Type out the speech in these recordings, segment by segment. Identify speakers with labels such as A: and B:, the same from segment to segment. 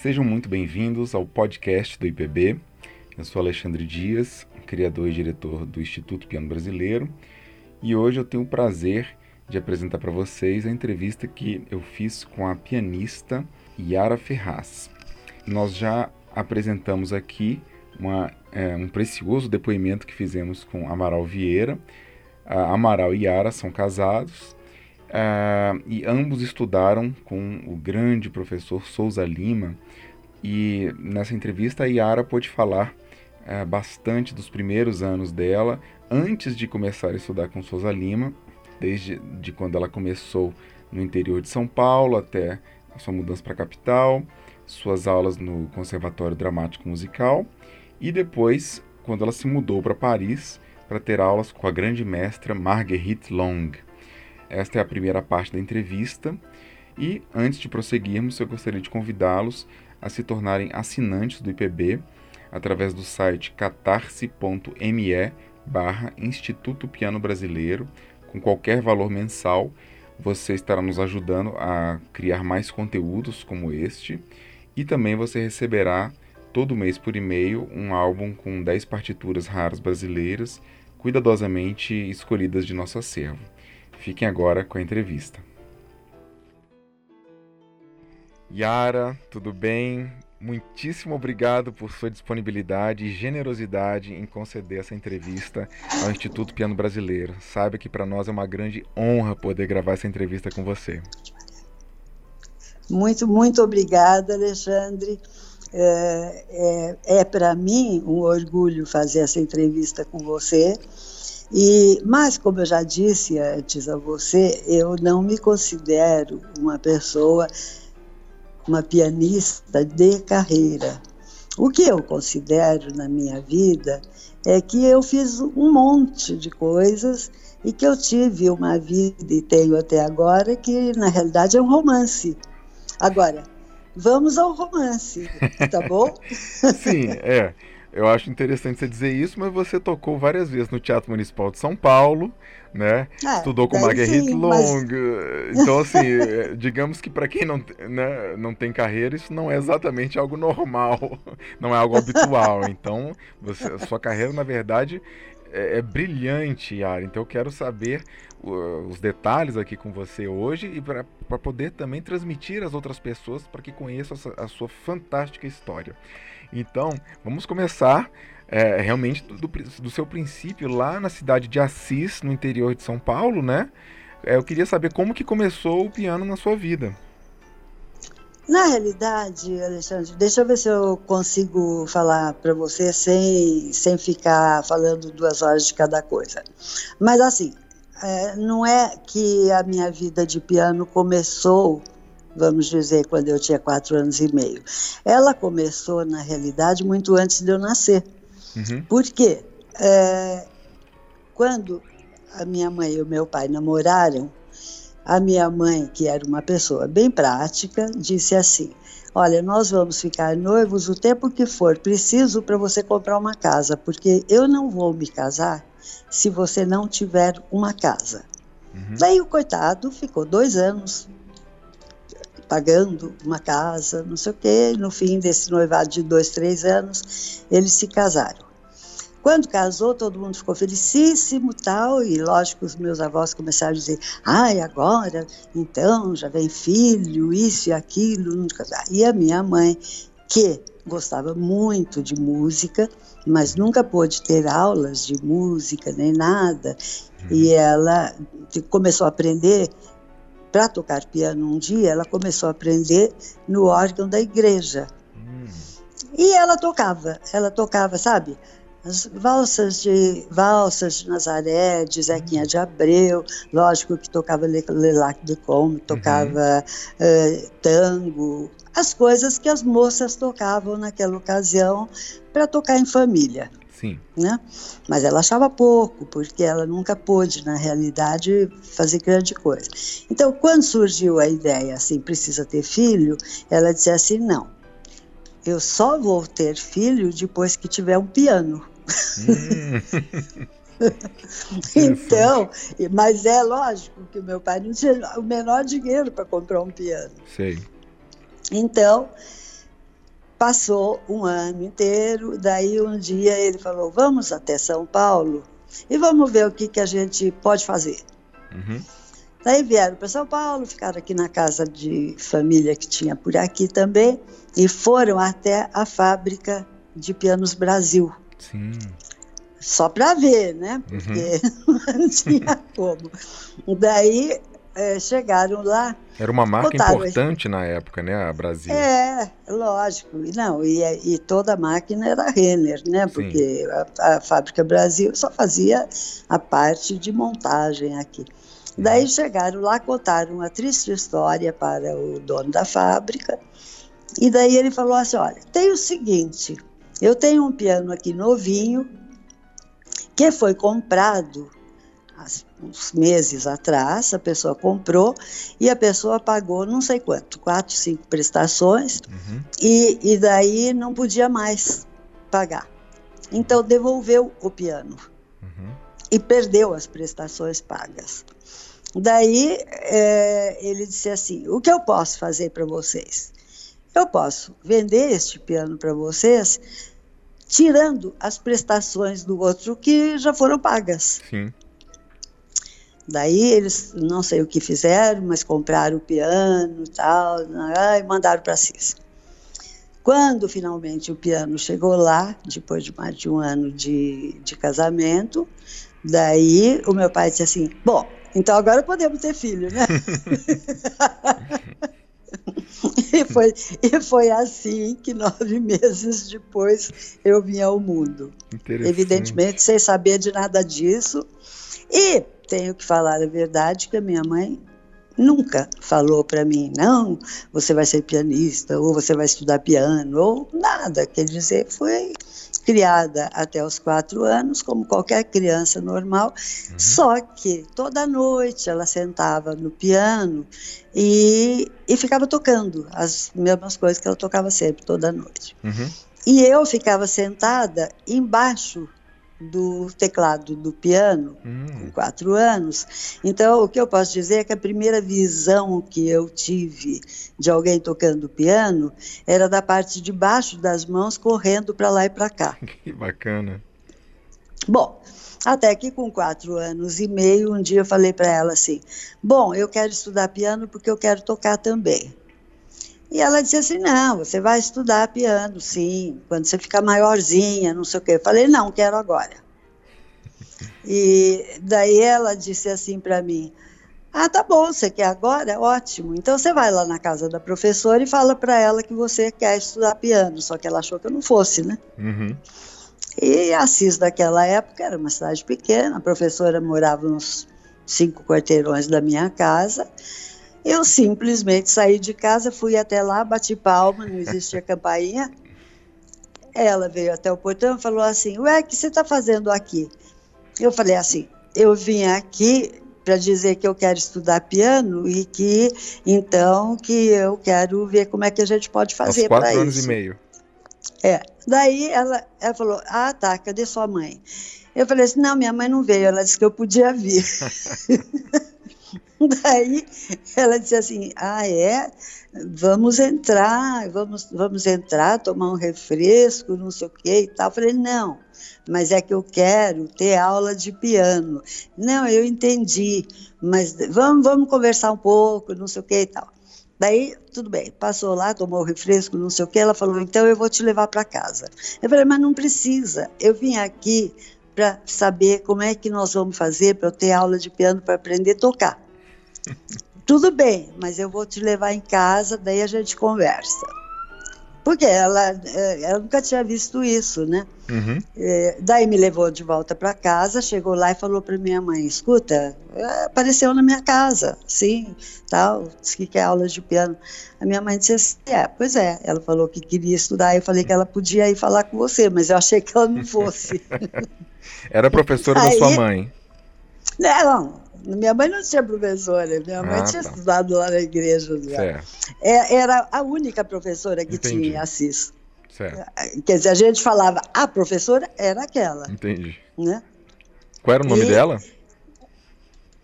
A: Sejam muito bem-vindos ao podcast do IPB. Eu sou Alexandre Dias, criador e diretor do Instituto Piano Brasileiro, e hoje eu tenho o prazer de apresentar para vocês a entrevista que eu fiz com a pianista Yara Ferraz. Nós já apresentamos aqui uma, é, um precioso depoimento que fizemos com Amaral Vieira. Uh, Amaral e Yara são casados uh, e ambos estudaram com o grande professor Souza Lima. E nessa entrevista a Yara pôde falar uh, bastante dos primeiros anos dela, antes de começar a estudar com Souza Lima, desde de quando ela começou no interior de São Paulo até a sua mudança para a capital, suas aulas no Conservatório Dramático Musical e depois, quando ela se mudou para Paris para ter aulas com a grande mestra Marguerite Long. Esta é a primeira parte da entrevista. E antes de prosseguirmos, eu gostaria de convidá-los a se tornarem assinantes do IPB através do site catarse.me barra Instituto Piano Brasileiro, com qualquer valor mensal, você estará nos ajudando a criar mais conteúdos como este. E também você receberá todo mês por e-mail um álbum com 10 partituras raras brasileiras, cuidadosamente escolhidas de nosso acervo. Fiquem agora com a entrevista. Yara, tudo bem? Muitíssimo obrigado por sua disponibilidade e generosidade em conceder essa entrevista ao Instituto Piano Brasileiro. Saiba que para nós é uma grande honra poder gravar essa entrevista com você.
B: Muito, muito obrigada, Alexandre. É, é, é para mim um orgulho fazer essa entrevista com você. E, mas, como eu já disse antes a você, eu não me considero uma pessoa, uma pianista de carreira. O que eu considero na minha vida é que eu fiz um monte de coisas e que eu tive uma vida e tenho até agora que na realidade é um romance. Agora, vamos ao romance, tá bom?
A: Sim, é. Eu acho interessante você dizer isso, mas você tocou várias vezes no Teatro Municipal de São Paulo, né? É, Estudou com Marguerite sim, Long. Mas... Então, assim, é, digamos que para quem não, né, não tem carreira, isso não é exatamente algo normal, não é algo habitual. Então, você, a sua carreira, na verdade, é, é brilhante, Yara. Então, eu quero saber uh, os detalhes aqui com você hoje e para poder também transmitir às outras pessoas para que conheçam a sua fantástica história. Então, vamos começar é, realmente do, do, seu princípio lá na cidade de Assis, no interior de São Paulo, né? É, eu queria saber como que começou o piano na sua vida.
B: Na realidade, Alexandre, deixa eu ver se eu consigo falar para você sem, sem ficar falando duas horas de cada coisa. Mas assim, é, não é que a minha vida de piano começou vamos dizer, quando eu tinha quatro anos e meio. Ela começou, na realidade, muito antes de eu nascer. Uhum. Por quê? É, quando a minha mãe e o meu pai namoraram, a minha mãe, que era uma pessoa bem prática, disse assim: Olha, nós vamos ficar noivos o tempo que for preciso para você comprar uma casa, porque eu não vou me casar se você não tiver uma casa. Uhum. Daí o coitado ficou dois anos pagando uma casa, não sei o quê. No fim desse noivado de dois, três anos, eles se casaram. Quando casou, todo mundo ficou felicíssimo tal, e lógico, os meus avós começaram a dizer, ai, agora, então, já vem filho, isso e aquilo. E a minha mãe, que gostava muito de música, mas nunca pôde ter aulas de música nem nada, e uhum. ela começou a aprender para tocar piano um dia, ela começou a aprender no órgão da igreja. Hum. E ela tocava, ela tocava, sabe? As valsas de valsas de Nazaré, de Zequinha de Abreu, lógico que tocava Lelac de Como, tocava uhum. uh, tango, as coisas que as moças tocavam naquela ocasião para tocar em família.
A: Sim.
B: Né? Mas ela achava pouco, porque ela nunca pôde, na realidade, fazer grande coisa. Então, quando surgiu a ideia assim, precisa ter filho, ela disse assim: não, eu só vou ter filho depois que tiver um piano. Hum. então, mas é lógico que o meu pai não tinha o menor dinheiro para comprar um piano.
A: Sei.
B: Então, Passou um ano inteiro, daí um dia ele falou: Vamos até São Paulo e vamos ver o que, que a gente pode fazer. Uhum. Daí vieram para São Paulo, ficaram aqui na casa de família que tinha por aqui também e foram até a fábrica de pianos Brasil. Sim. Só para ver, né? Uhum. Porque uhum. não tinha como. Daí é, chegaram lá.
A: Era uma marca importante na época, né, a Brasil?
B: É, lógico. Não, e, e toda a máquina era Renner, né? Porque a, a, fábrica Brasil só fazia a parte de montagem aqui. Daí uhum. chegaram lá, contaram uma triste história para o dono da fábrica. E daí ele falou assim: olha, tem o seguinte, eu tenho um piano aqui novinho que foi comprado uns meses atrás, a pessoa comprou e a pessoa pagou não sei quanto, quatro, cinco prestações, uhum. e, e daí não podia mais pagar. Então devolveu o piano uhum. e perdeu as prestações pagas. Daí é, ele disse assim: o que eu posso fazer para vocês? Eu posso vender este piano para vocês, tirando as prestações do outro que já foram pagas. Sim. Daí eles não sei o que fizeram, mas compraram o piano e tal, e mandaram para Cis. Quando finalmente o piano chegou lá, depois de mais de um ano de, de casamento, daí o meu pai disse assim: Bom, então agora podemos ter filho, né? e, foi, e foi assim que nove meses depois eu vim ao mundo. Evidentemente, sem saber de nada disso. E tenho que falar a verdade que a minha mãe nunca falou para mim, não, você vai ser pianista, ou você vai estudar piano, ou nada. Quer dizer, foi criada até os quatro anos, como qualquer criança normal, uhum. só que toda noite ela sentava no piano e, e ficava tocando as mesmas coisas que ela tocava sempre, toda noite. Uhum. E eu ficava sentada embaixo do teclado do piano, hum. com quatro anos. Então, o que eu posso dizer é que a primeira visão que eu tive de alguém tocando piano era da parte de baixo das mãos, correndo para lá e para cá.
A: Que bacana.
B: Bom, até que com quatro anos e meio, um dia eu falei para ela assim: Bom, eu quero estudar piano porque eu quero tocar também. E ela disse assim: Não, você vai estudar piano, sim, quando você ficar maiorzinha, não sei o quê. Eu falei: Não, quero agora. E daí ela disse assim para mim: Ah, tá bom, você quer agora? Ótimo. Então você vai lá na casa da professora e fala para ela que você quer estudar piano. Só que ela achou que eu não fosse, né? Uhum. E Assis, daquela época, era uma cidade pequena, a professora morava uns cinco quarteirões da minha casa. Eu simplesmente saí de casa, fui até lá, bati palma, não existia campainha. Ela veio até o portão e falou assim: Ué, o que você está fazendo aqui? Eu falei assim: Eu vim aqui para dizer que eu quero estudar piano e que então que eu quero ver como é que a gente pode fazer para isso.
A: Quatro anos e meio.
B: É. Daí ela, ela falou: Ah, tá, cadê sua mãe? Eu falei assim: Não, minha mãe não veio. Ela disse que eu podia vir. Daí ela disse assim: Ah, é? Vamos entrar, vamos, vamos entrar, tomar um refresco, não sei o que e tal. Eu falei: Não, mas é que eu quero ter aula de piano. Não, eu entendi, mas vamos, vamos conversar um pouco, não sei o que e tal. Daí, tudo bem, passou lá, tomou o refresco, não sei o que, ela falou, então eu vou te levar para casa. Eu falei, mas não precisa, eu vim aqui para saber como é que nós vamos fazer para eu ter aula de piano para aprender a tocar. Tudo bem, mas eu vou te levar em casa, daí a gente conversa. Porque ela, ela nunca tinha visto isso, né? Uhum. É, daí me levou de volta para casa, chegou lá e falou para minha mãe: escuta, é, apareceu na minha casa, sim, tal, disse que quer aula de piano. A minha mãe disse assim: é, pois é. Ela falou que queria estudar, eu falei que ela podia ir falar com você, mas eu achei que ela não fosse.
A: Era professora Aí, da sua mãe?
B: Não, minha mãe não tinha professora, minha mãe ah, tinha tá. estudado lá na igreja. É, era a única professora que Entendi. tinha Assis. Certo. Quer dizer, a gente falava, a professora era aquela.
A: Entendi. Né? Qual era o nome e... dela?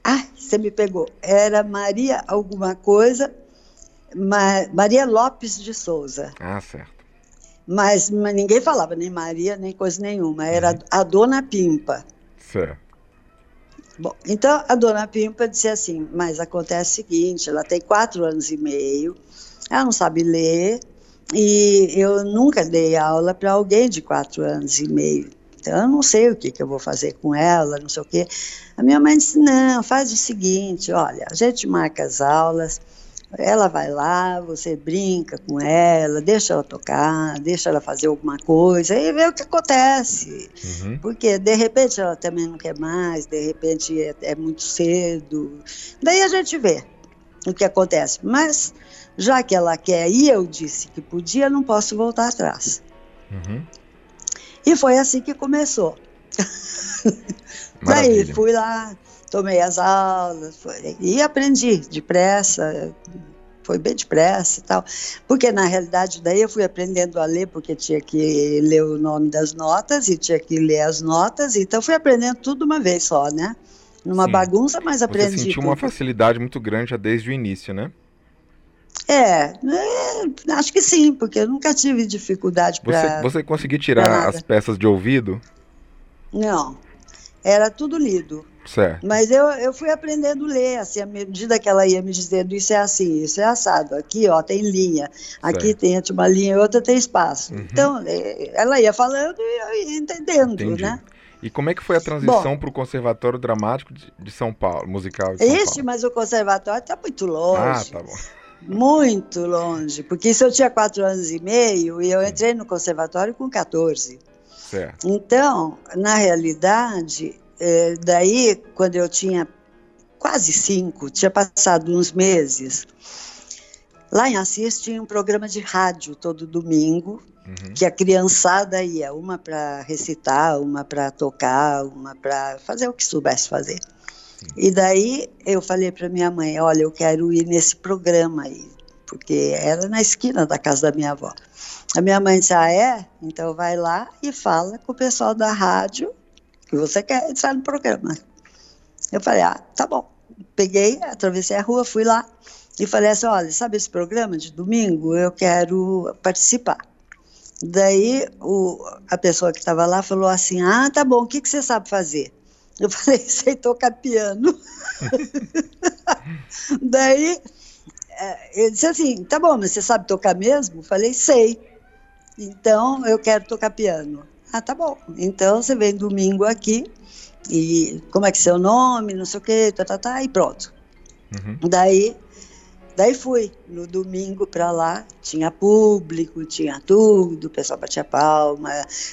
B: Ah, você me pegou. Era Maria alguma coisa, Ma... Maria Lopes de Souza.
A: Ah, certo.
B: Mas, mas, ninguém falava nem Maria, nem coisa nenhuma. Era uhum. a Dona Pimpa.
A: Certo.
B: Bom, então a Dona Pimpa disse assim: Mas acontece o seguinte, ela tem quatro anos e meio, ela não sabe ler, e eu nunca dei aula para alguém de quatro anos e meio. Então, eu não sei o que, que eu vou fazer com ela, não sei o quê. A minha mãe disse: não, faz o seguinte: olha, a gente marca as aulas, ela vai lá, você brinca com ela, deixa ela tocar, deixa ela fazer alguma coisa e vê o que acontece. Uhum. Porque de repente ela também não quer mais, de repente é, é muito cedo. Daí a gente vê o que acontece. Mas já que ela quer e eu disse que podia, não posso voltar atrás. Uhum. E foi assim que começou. Daí fui lá, tomei as aulas foi, e aprendi depressa, foi bem depressa e tal. Porque na realidade daí eu fui aprendendo a ler, porque tinha que ler o nome das notas e tinha que ler as notas, então fui aprendendo tudo uma vez só, né? Numa Sim. bagunça, mas aprendi.
A: Você sentiu
B: tudo.
A: uma facilidade muito grande já desde o início, né?
B: É, é, acho que sim, porque eu nunca tive dificuldade para.
A: Você, você conseguiu tirar as peças de ouvido?
B: Não, era tudo lido.
A: Certo.
B: Mas eu, eu fui aprendendo a ler, assim, à medida que ela ia me dizendo isso é assim, isso é assado, aqui ó, tem linha, aqui certo. tem uma linha e outra tem espaço. Uhum. Então, é, ela ia falando e eu ia entendendo, Entendi. né?
A: E como é que foi a transição para o Conservatório Dramático de, de, São Paulo, musical de São
B: Ixi,
A: Paulo?
B: mas o Conservatório está muito longe.
A: Ah, tá bom.
B: Muito longe, porque isso eu tinha quatro anos e meio e eu entrei no conservatório com 14.
A: Certo.
B: Então, na realidade, é, daí, quando eu tinha quase cinco, tinha passado uns meses, lá em Assis tinha um programa de rádio todo domingo, uhum. que a criançada ia, uma para recitar, uma para tocar, uma para fazer o que soubesse fazer. E daí eu falei para minha mãe, olha, eu quero ir nesse programa aí, porque era na esquina da casa da minha avó. A minha mãe disse, ah, é? Então vai lá e fala com o pessoal da rádio que você quer entrar no programa. Eu falei, ah, tá bom. Peguei, atravessei a rua, fui lá e falei assim, olha, sabe esse programa de domingo? Eu quero participar. Daí o, a pessoa que estava lá falou assim, ah, tá bom, o que, que você sabe fazer? Eu falei, sei tocar piano. Daí é, ele disse assim, tá bom, mas você sabe tocar mesmo? Eu falei, sei. Então eu quero tocar piano. Ah, tá bom. Então você vem domingo aqui e como é que é seu nome, não sei o quê, tá, tá, tá, e pronto. Uhum. Daí Daí fui no domingo para lá, tinha público, tinha tudo, o pessoal batia palma,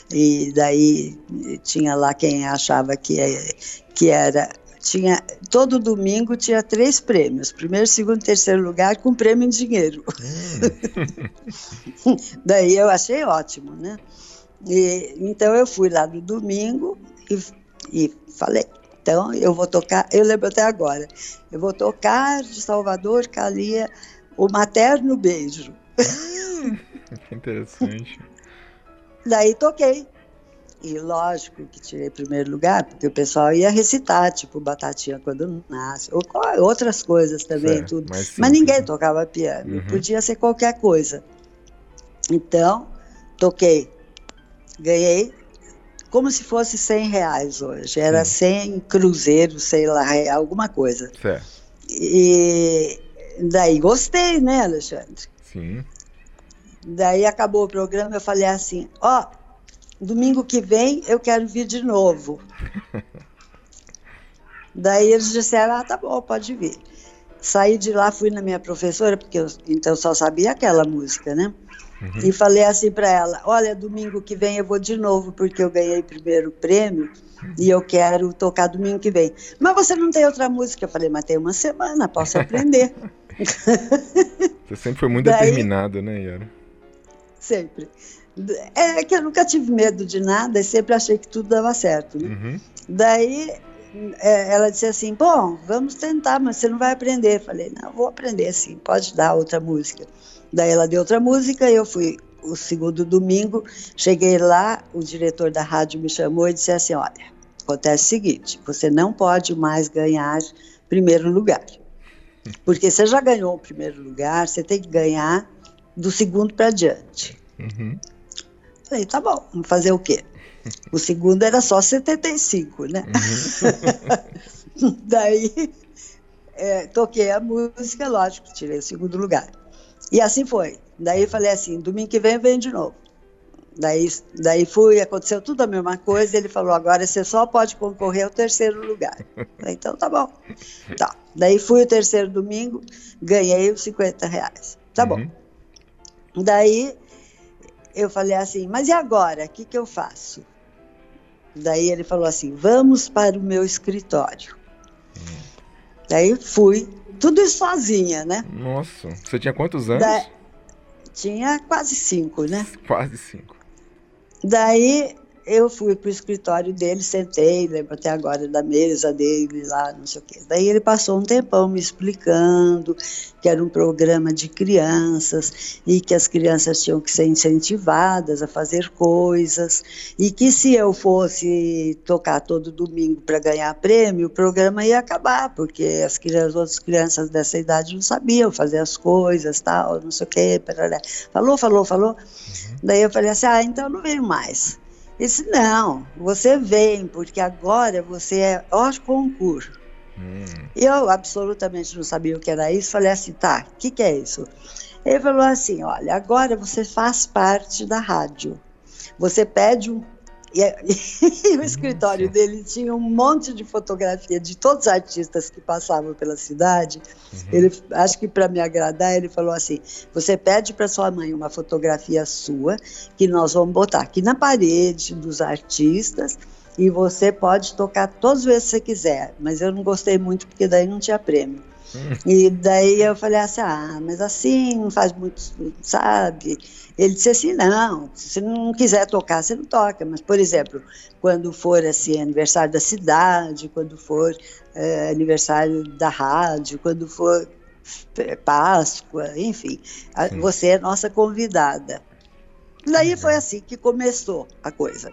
B: e daí tinha lá quem achava que, que era. Tinha, todo domingo tinha três prêmios: primeiro, segundo e terceiro lugar, com prêmio em dinheiro. Hum. daí eu achei ótimo, né? E, então eu fui lá no domingo e, e falei: então, eu vou tocar, eu lembro até agora, eu vou tocar de Salvador Calia o Materno Beijo.
A: que interessante.
B: Daí toquei. E lógico que tirei primeiro lugar, porque o pessoal ia recitar, tipo Batatinha quando nasce, ou outras coisas também, certo, tudo. Mas, mas, ninguém tocava piano, uhum. podia ser qualquer coisa. Então, toquei. Ganhei como se fosse 100 reais hoje. Era Sim. 100 cruzeiros, sei lá, alguma coisa.
A: Certo.
B: E daí gostei, né, Alexandre?
A: Sim.
B: Daí acabou o programa, eu falei assim, ó, oh, domingo que vem eu quero vir de novo. daí eles disseram, ah, tá bom, pode vir. Saí de lá, fui na minha professora, porque eu então só sabia aquela música, né? Uhum. E falei assim para ela: Olha, domingo que vem eu vou de novo, porque eu ganhei primeiro prêmio e eu quero tocar domingo que vem. Mas você não tem outra música? Eu falei: Mas tem uma semana, posso aprender.
A: Você sempre foi muito Daí, determinado, né, Yara?
B: Sempre. É que eu nunca tive medo de nada e sempre achei que tudo dava certo. Né? Uhum. Daí é, ela disse assim: Bom, vamos tentar, mas você não vai aprender. Eu falei: Não, vou aprender sim, pode dar outra música. Daí ela deu outra música, eu fui o segundo domingo, cheguei lá, o diretor da rádio me chamou e disse assim: Olha, acontece o seguinte, você não pode mais ganhar primeiro lugar. Porque você já ganhou o primeiro lugar, você tem que ganhar do segundo para diante. Uhum. Falei, tá bom, vamos fazer o quê? O segundo era só 75, né? Uhum. Daí é, toquei a música, lógico, tirei o segundo lugar. E assim foi. Daí falei assim, domingo que vem vem de novo. Daí, daí fui, aconteceu tudo a mesma coisa. Ele falou: agora você só pode concorrer ao terceiro lugar. Falei, então tá bom. Tá. Daí fui o terceiro domingo, ganhei os 50 reais. Tá uhum. bom. Daí eu falei assim: mas e agora? O que, que eu faço? Daí ele falou assim: vamos para o meu escritório. Uhum. Daí fui, tudo isso sozinha, né?
A: Nossa, você tinha quantos anos? Da...
B: Tinha quase cinco, né?
A: Quase cinco.
B: Daí eu fui para o escritório dele, sentei, lembro até agora da mesa dele lá, não sei o quê. Daí ele passou um tempão me explicando que era um programa de crianças e que as crianças tinham que ser incentivadas a fazer coisas e que se eu fosse tocar todo domingo para ganhar prêmio, o programa ia acabar, porque as, crianças, as outras crianças dessa idade não sabiam fazer as coisas, tal, não sei o quê. Falou, falou, falou. Uhum. Daí eu falei assim, ah, então não venho mais. Ele disse, não, você vem, porque agora você é hors concurso. Hum. Eu absolutamente não sabia o que era isso, falei assim, tá, o que, que é isso? Ele falou assim, olha, agora você faz parte da rádio. Você pede um e, e, o escritório dele tinha um monte de fotografia de todos os artistas que passavam pela cidade. Uhum. Ele, acho que para me agradar, ele falou assim: você pede para sua mãe uma fotografia sua, que nós vamos botar aqui na parede dos artistas. E você pode tocar todas as vezes que você quiser, mas eu não gostei muito porque daí não tinha prêmio. E daí eu falei assim, ah, mas assim não faz muito, sabe? Ele disse assim, não, se você não quiser tocar, você não toca. Mas, por exemplo, quando for assim, aniversário da cidade, quando for é, aniversário da rádio, quando for Páscoa, enfim, a, você é nossa convidada. Daí foi assim que começou a coisa.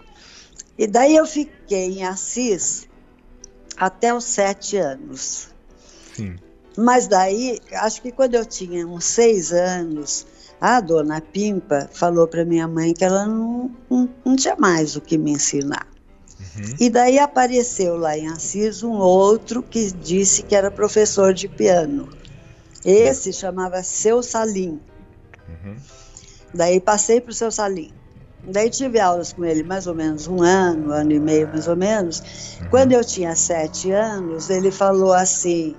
B: E daí eu fiquei em Assis até os sete anos. Sim. Mas daí, acho que quando eu tinha uns seis anos, a dona Pimpa falou para minha mãe que ela não, não, não, tinha mais o que me ensinar. Uhum. E daí apareceu lá em Assis um outro que disse que era professor de piano. Esse chamava Seu Salim. Uhum. Daí passei para o Seu Salim. Daí tive aulas com ele mais ou menos um ano, um ano e meio mais ou menos. Uhum. Quando eu tinha sete anos, ele falou assim: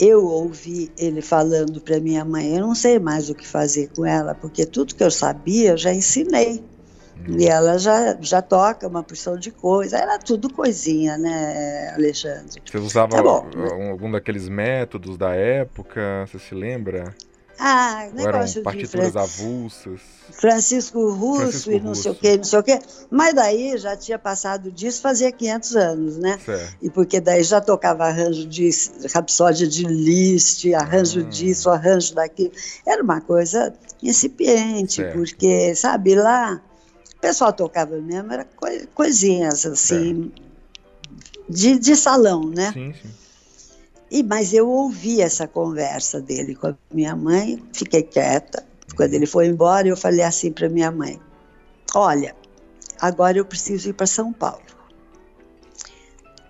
B: eu ouvi ele falando para minha mãe, eu não sei mais o que fazer com ela, porque tudo que eu sabia eu já ensinei. Hum. E ela já, já toca uma porção de coisa. Era tudo coisinha, né, Alexandre?
A: Você usava tá algum daqueles métodos da época? Você se lembra?
B: Ah, negócio
A: eram partituras de avulsas.
B: Francisco Russo Francisco e não Russo. sei o quê, não sei o quê. Mas daí já tinha passado disso fazia 500 anos, né? Certo. E porque daí já tocava arranjo de Rapsódia de Liszt, arranjo hum. disso, arranjo daquilo. Era uma coisa incipiente, certo. porque, sabe, lá o pessoal tocava mesmo, era coisinhas assim, de, de salão, né? Sim, sim. E, mas eu ouvi essa conversa dele com a minha mãe, fiquei quieta. Quando ele foi embora, eu falei assim para minha mãe: Olha, agora eu preciso ir para São Paulo.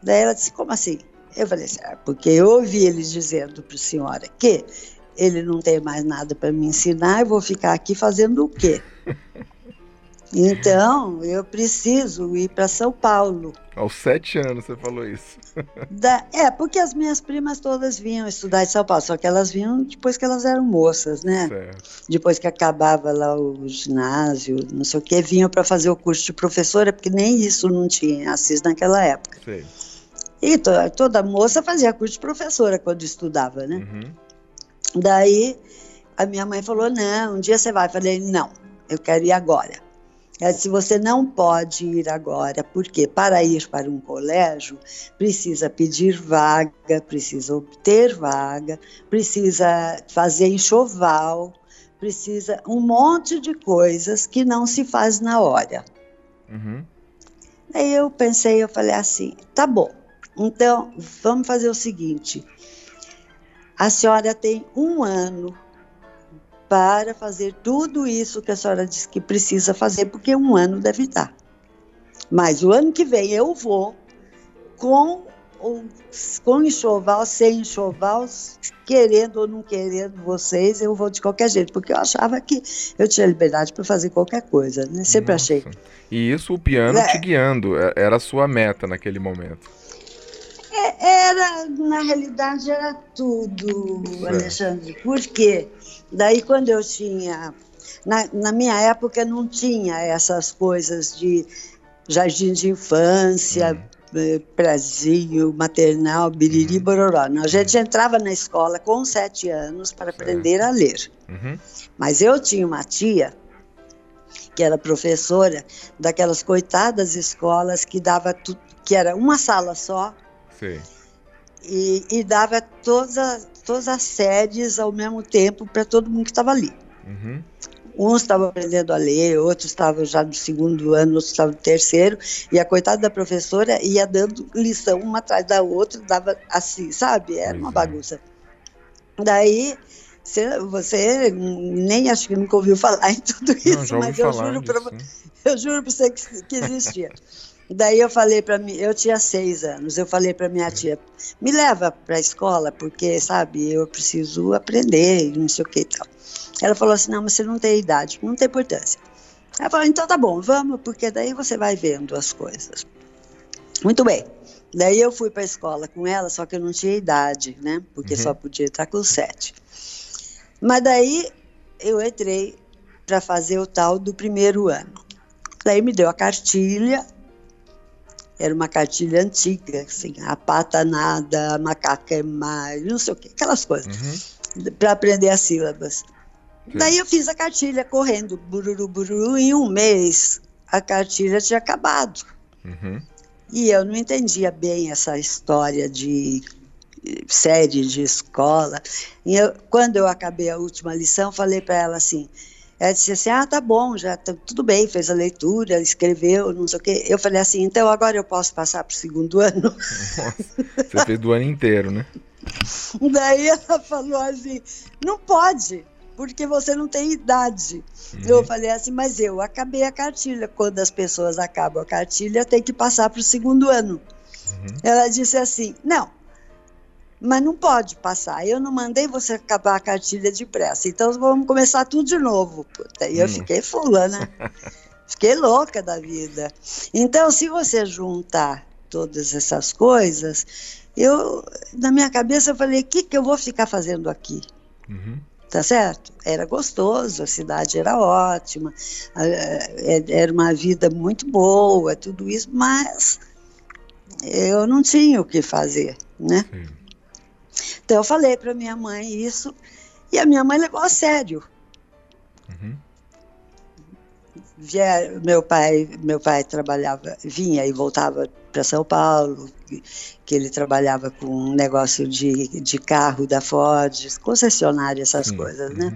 B: Daí ela disse: Como assim? Eu falei assim: ah, Porque eu ouvi eles dizendo para a senhora que ele não tem mais nada para me ensinar, eu vou ficar aqui fazendo o quê? Então, eu preciso ir para São Paulo.
A: Aos sete anos você falou isso.
B: Da, é, porque as minhas primas todas vinham estudar em São Paulo, só que elas vinham depois que elas eram moças, né? Certo. Depois que acabava lá o ginásio, não sei o que, vinham para fazer o curso de professora, porque nem isso não tinha Assis naquela época. Sei. E to, toda moça fazia curso de professora quando estudava, né? Uhum. Daí a minha mãe falou: não, um dia você vai. Eu falei: não, eu quero ir agora. É, se você não pode ir agora, porque para ir para um colégio precisa pedir vaga, precisa obter vaga, precisa fazer enxoval, precisa um monte de coisas que não se faz na hora. Uhum. Aí eu pensei, eu falei assim, tá bom. Então vamos fazer o seguinte: a senhora tem um ano para fazer tudo isso que a senhora disse que precisa fazer, porque um ano deve dar. Mas o ano que vem eu vou com com enxoval, sem enxoval, querendo ou não querendo vocês, eu vou de qualquer jeito, porque eu achava que eu tinha liberdade para fazer qualquer coisa, né? Sempre Nossa. achei.
A: E isso o piano é. te guiando, é, era a sua meta naquele momento.
B: É, era, na realidade, era tudo. Alexandre. Por quê? Daí quando eu tinha. Na, na minha época não tinha essas coisas de jardim de infância, hum prezinho, maternal, biriri, uhum. bororó. A gente entrava na escola com sete anos para certo. aprender a ler. Uhum. Mas eu tinha uma tia que era professora daquelas coitadas escolas que dava tu, que era uma sala só Sim. E, e dava todas, todas as séries ao mesmo tempo para todo mundo que estava ali. Uhum. Uns estavam aprendendo a ler, outros estavam já no segundo ano, outros estavam no terceiro, e a coitada da professora ia dando lição uma atrás da outra, dava assim, sabe? Era uma é. bagunça. Daí, você nem acho que nunca ouviu falar em tudo isso, Não, mas eu juro, pra, eu juro para você que, que existia. Daí eu falei para mim, eu tinha seis anos, eu falei para minha tia, me leva para a escola, porque, sabe, eu preciso aprender, não sei o que e tal. Ela falou assim: não, mas você não tem idade, não tem importância. Ela falou: então tá bom, vamos, porque daí você vai vendo as coisas. Muito bem. Daí eu fui para a escola com ela, só que eu não tinha idade, né? Porque uhum. só podia estar com sete. Mas daí eu entrei para fazer o tal do primeiro ano. Daí me deu a cartilha, era uma cartilha antiga, assim, a pata nada, a macaca é mais, não sei o quê, aquelas coisas, uhum. para aprender as sílabas. Daí eu fiz a cartilha correndo, bururu, bururu. Em um mês, a cartilha tinha acabado. Uhum. E eu não entendia bem essa história de série de escola. E eu, quando eu acabei a última lição, falei para ela assim: ela disse assim: Ah, tá bom, já tá, tudo bem, fez a leitura, escreveu, não sei o quê. Eu falei assim: então agora eu posso passar para o segundo ano?
A: Nossa, você fez do ano inteiro, né?
B: Daí ela falou assim: não pode porque você não tem idade. Uhum. Eu falei assim, mas eu acabei a cartilha. Quando as pessoas acabam a cartilha, tem que passar para o segundo ano. Uhum. Ela disse assim: não, mas não pode passar. Eu não mandei você acabar a cartilha depressa, então vamos começar tudo de novo. Puta, e eu uhum. fiquei fulana, fiquei louca da vida. Então, se você juntar todas essas coisas, eu, na minha cabeça, eu falei: o que, que eu vou ficar fazendo aqui? Uhum tá certo? Era gostoso, a cidade era ótima, é, era uma vida muito boa, tudo isso, mas eu não tinha o que fazer, né? Sim. Então eu falei para minha mãe isso e a minha mãe levou a sério. Uhum meu pai meu pai trabalhava vinha e voltava para São Paulo que ele trabalhava com um negócio de, de carro da Ford concessionária essas Sim. coisas né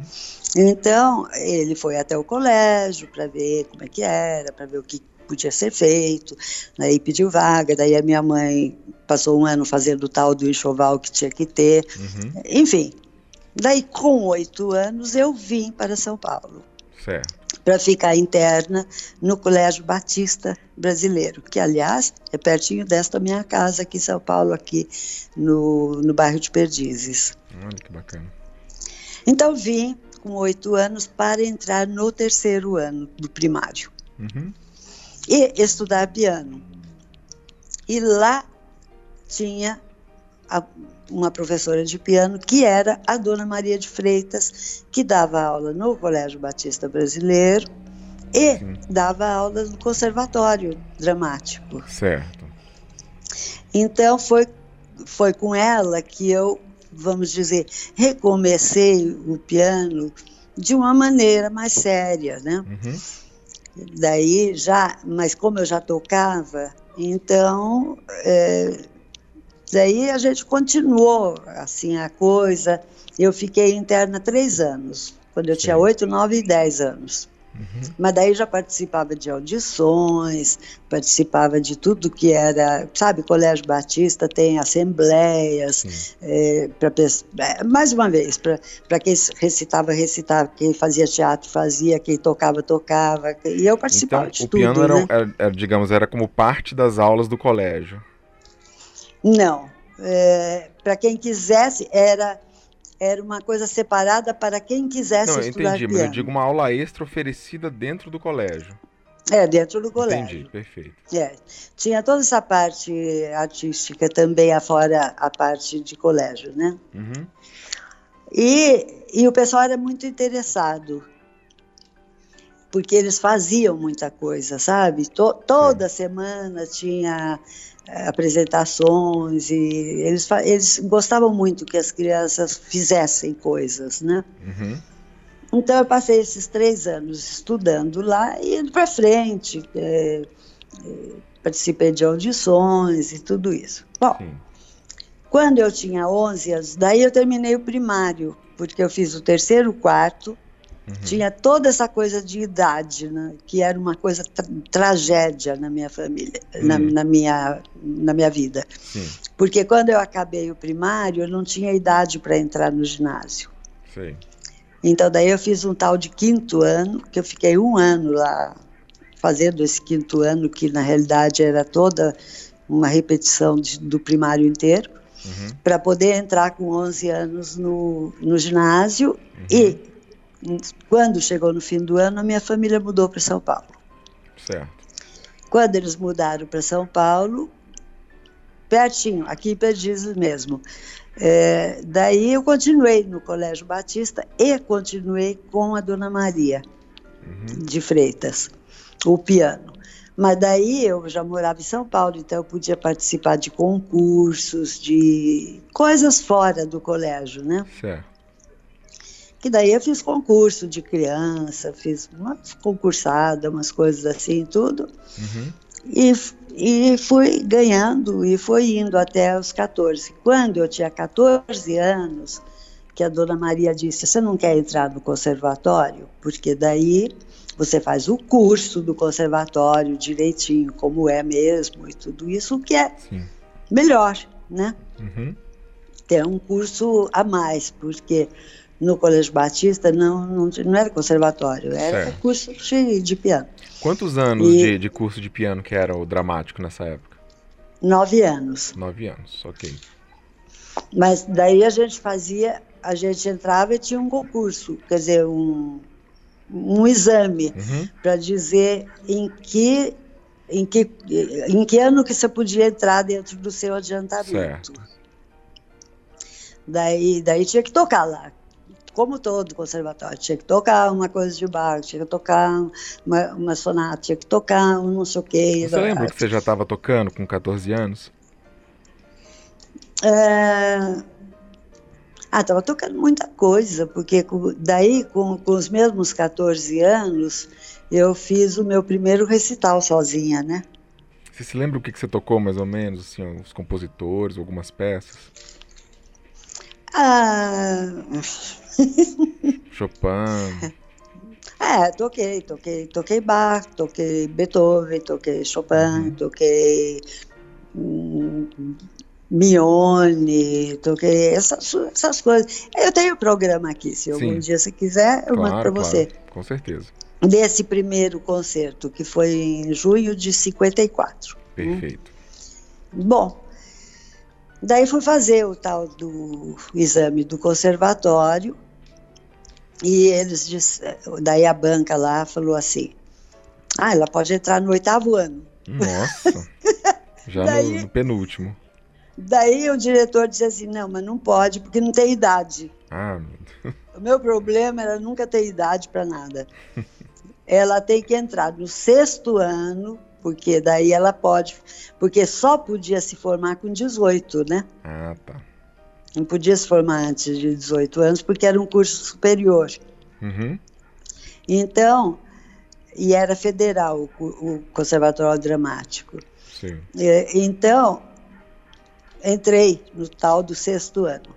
B: uhum. então ele foi até o colégio para ver como é que era para ver o que podia ser feito aí pediu vaga daí a minha mãe passou um ano fazendo o tal do enxoval que tinha que ter uhum. enfim daí com oito anos eu vim para São Paulo para ficar interna no Colégio Batista Brasileiro, que aliás é pertinho desta minha casa aqui em São Paulo, aqui no, no bairro de Perdizes.
A: Olha que bacana.
B: Então vim com oito anos para entrar no terceiro ano do primário uhum. E estudar piano. E lá tinha a, uma professora de piano que era a Dona Maria de Freitas, que dava aula no Colégio Batista Brasileiro e Sim. dava aula no Conservatório Dramático.
A: Certo.
B: Então foi foi com ela que eu, vamos dizer, recomecei o piano de uma maneira mais séria, né? Uhum. Daí já, mas como eu já tocava, então é, Daí a gente continuou assim a coisa. Eu fiquei interna três anos, quando eu Sim. tinha oito, nove e dez anos. Uhum. Mas daí já participava de audições, participava de tudo que era, sabe, Colégio Batista tem assembleias, é, pra, é, mais uma vez, para quem recitava, recitava, quem fazia teatro, fazia, quem tocava, tocava, e eu participava
A: então,
B: de
A: o
B: tudo.
A: O piano era,
B: né?
A: era, era, digamos, era como parte das aulas do colégio?
B: Não, é, para quem quisesse, era era uma coisa separada para quem quisesse
A: Não,
B: estudar
A: entendi,
B: piano.
A: mas eu digo uma aula extra oferecida dentro do colégio.
B: É, dentro do colégio.
A: Entendi, perfeito.
B: É. Tinha toda essa parte artística também, afora a parte de colégio, né?
A: Uhum.
B: E, e o pessoal era muito interessado, porque eles faziam muita coisa, sabe? To, toda Sim. semana tinha é, apresentações e eles, eles gostavam muito que as crianças fizessem coisas, né?
A: Uhum.
B: Então eu passei esses três anos estudando lá e indo para frente, é, é, participei de audições e tudo isso. Bom,
A: Sim.
B: quando eu tinha 11 anos, daí eu terminei o primário, porque eu fiz o terceiro, quarto, Uhum. Tinha toda essa coisa de idade, né, que era uma coisa tra tragédia na minha família, uhum. na, na, minha, na minha vida.
A: Sim.
B: Porque quando eu acabei o primário, eu não tinha idade para entrar no ginásio.
A: Sim.
B: Então, daí eu fiz um tal de quinto ano, que eu fiquei um ano lá fazendo esse quinto ano, que na realidade era toda uma repetição de, do primário inteiro,
A: uhum.
B: para poder entrar com 11 anos no, no ginásio uhum. e quando chegou no fim do ano, a minha família mudou para São Paulo.
A: Certo.
B: Quando eles mudaram para São Paulo, pertinho, aqui em Perdizes mesmo. É, daí eu continuei no Colégio Batista e continuei com a Dona Maria
A: uhum.
B: de Freitas, o piano. Mas daí eu já morava em São Paulo, então eu podia participar de concursos, de coisas fora do colégio, né?
A: Certo.
B: Que daí eu fiz concurso de criança, fiz uma concursada, umas coisas assim, tudo.
A: Uhum.
B: E, e fui ganhando e foi indo até os 14. Quando eu tinha 14 anos, que a dona Maria disse: Você não quer entrar no conservatório? Porque daí você faz o curso do conservatório direitinho, como é mesmo, e tudo isso, que é
A: Sim.
B: melhor, né?
A: Uhum.
B: Ter um curso a mais, porque no Colégio Batista não, não, não era conservatório, era
A: Certo.
B: curso de, de piano.
A: Quantos anos
B: E-
A: de, de curso de piano que era o dramático nessa época?
B: Nove anos.
A: Nove anos, ok.
B: Mas daí a gente fazia, a gente entrava e tinha um concurso, quer dizer, um, um exame
A: Uhum.
B: para dizer em que, em, que, em que ano que você podia entrar dentro do seu adiantamento.
A: Certo.
B: Daí, daí tinha que tocar lá. Como todo conservatório, tinha que tocar uma coisa de Bach, tinha que tocar uma, uma sonata, tinha que tocar um não sei o quê.
A: Você lembra que você já estava tocando com 14 anos?
B: É... Ah, estava tocando muita coisa, porque daí, com, com os mesmos 14 anos, eu fiz o meu primeiro recital sozinha, né?
A: Você se lembra o que, que você tocou mais ou menos? Assim, os compositores, algumas peças?
B: Ah,
A: Chopin.
B: é, toquei, toquei, toquei Bach, toquei Beethoven, toquei Chopin,
A: Uhum.
B: toquei hum, Mione, toquei essas, essas coisas. Eu tenho o programa aqui, se algum
A: Sim.
B: dia você quiser, eu mando
A: Claro,
B: para
A: claro.
B: você.
A: Com certeza.
B: Desse primeiro concerto, que foi em junho de 54.
A: Perfeito.
B: Bom, daí fui fazer o tal do exame do conservatório e eles disse, daí a banca lá falou assim, ah, ela pode entrar no oitavo ano.
A: Nossa. Já
B: Daí-
A: no, no penúltimo.
B: Daí o diretor disse assim, não, mas não pode porque não tem idade.
A: Ah, meu Deus.
B: O meu problema era nunca ter idade para nada. Ela tem que entrar no sexto ano, porque daí ela pode, porque só podia se formar com 18, né?
A: Ah, tá.
B: Não podia se formar antes de 18 anos, porque era um curso superior.
A: Uhum.
B: Então, e era federal o, o Conservatório Dramático.
A: Sim.
B: E, então, entrei no tal do sexto ano.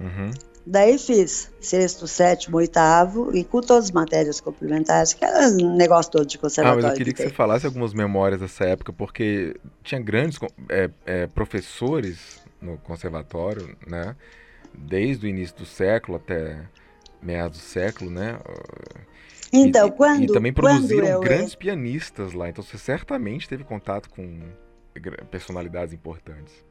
A: Uhum.
B: Daí fiz sexto, sétimo, oitavo e com todas as matérias complementares, que era um negócio todo de conservatório.
A: Ah, mas eu queria que, que você falasse algumas memórias dessa época, porque tinha grandes é, é, professores no conservatório, né? Desde o início do século até meados do século, né?
B: Então,
A: e,
B: quando.
A: E também produziram grandes pianistas lá, então você certamente teve contato com personalidades importantes.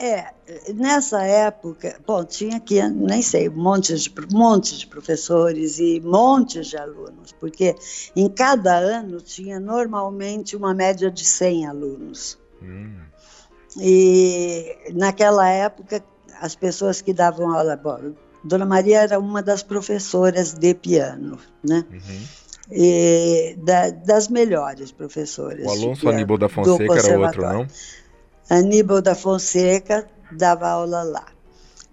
B: É, nessa época, bom, tinha aqui, nem sei, montes de, montes de professores e montes de alunos, porque em cada ano tinha normalmente uma média de 100 alunos. Hum. E naquela época, as pessoas que davam aula, bom, Dona Maria era uma das professoras de piano, né? Uhum. E da, das melhores professoras.
A: O Alonso Aníbal da Fonseca era outro, não?
B: Aníbal da Fonseca dava aula lá.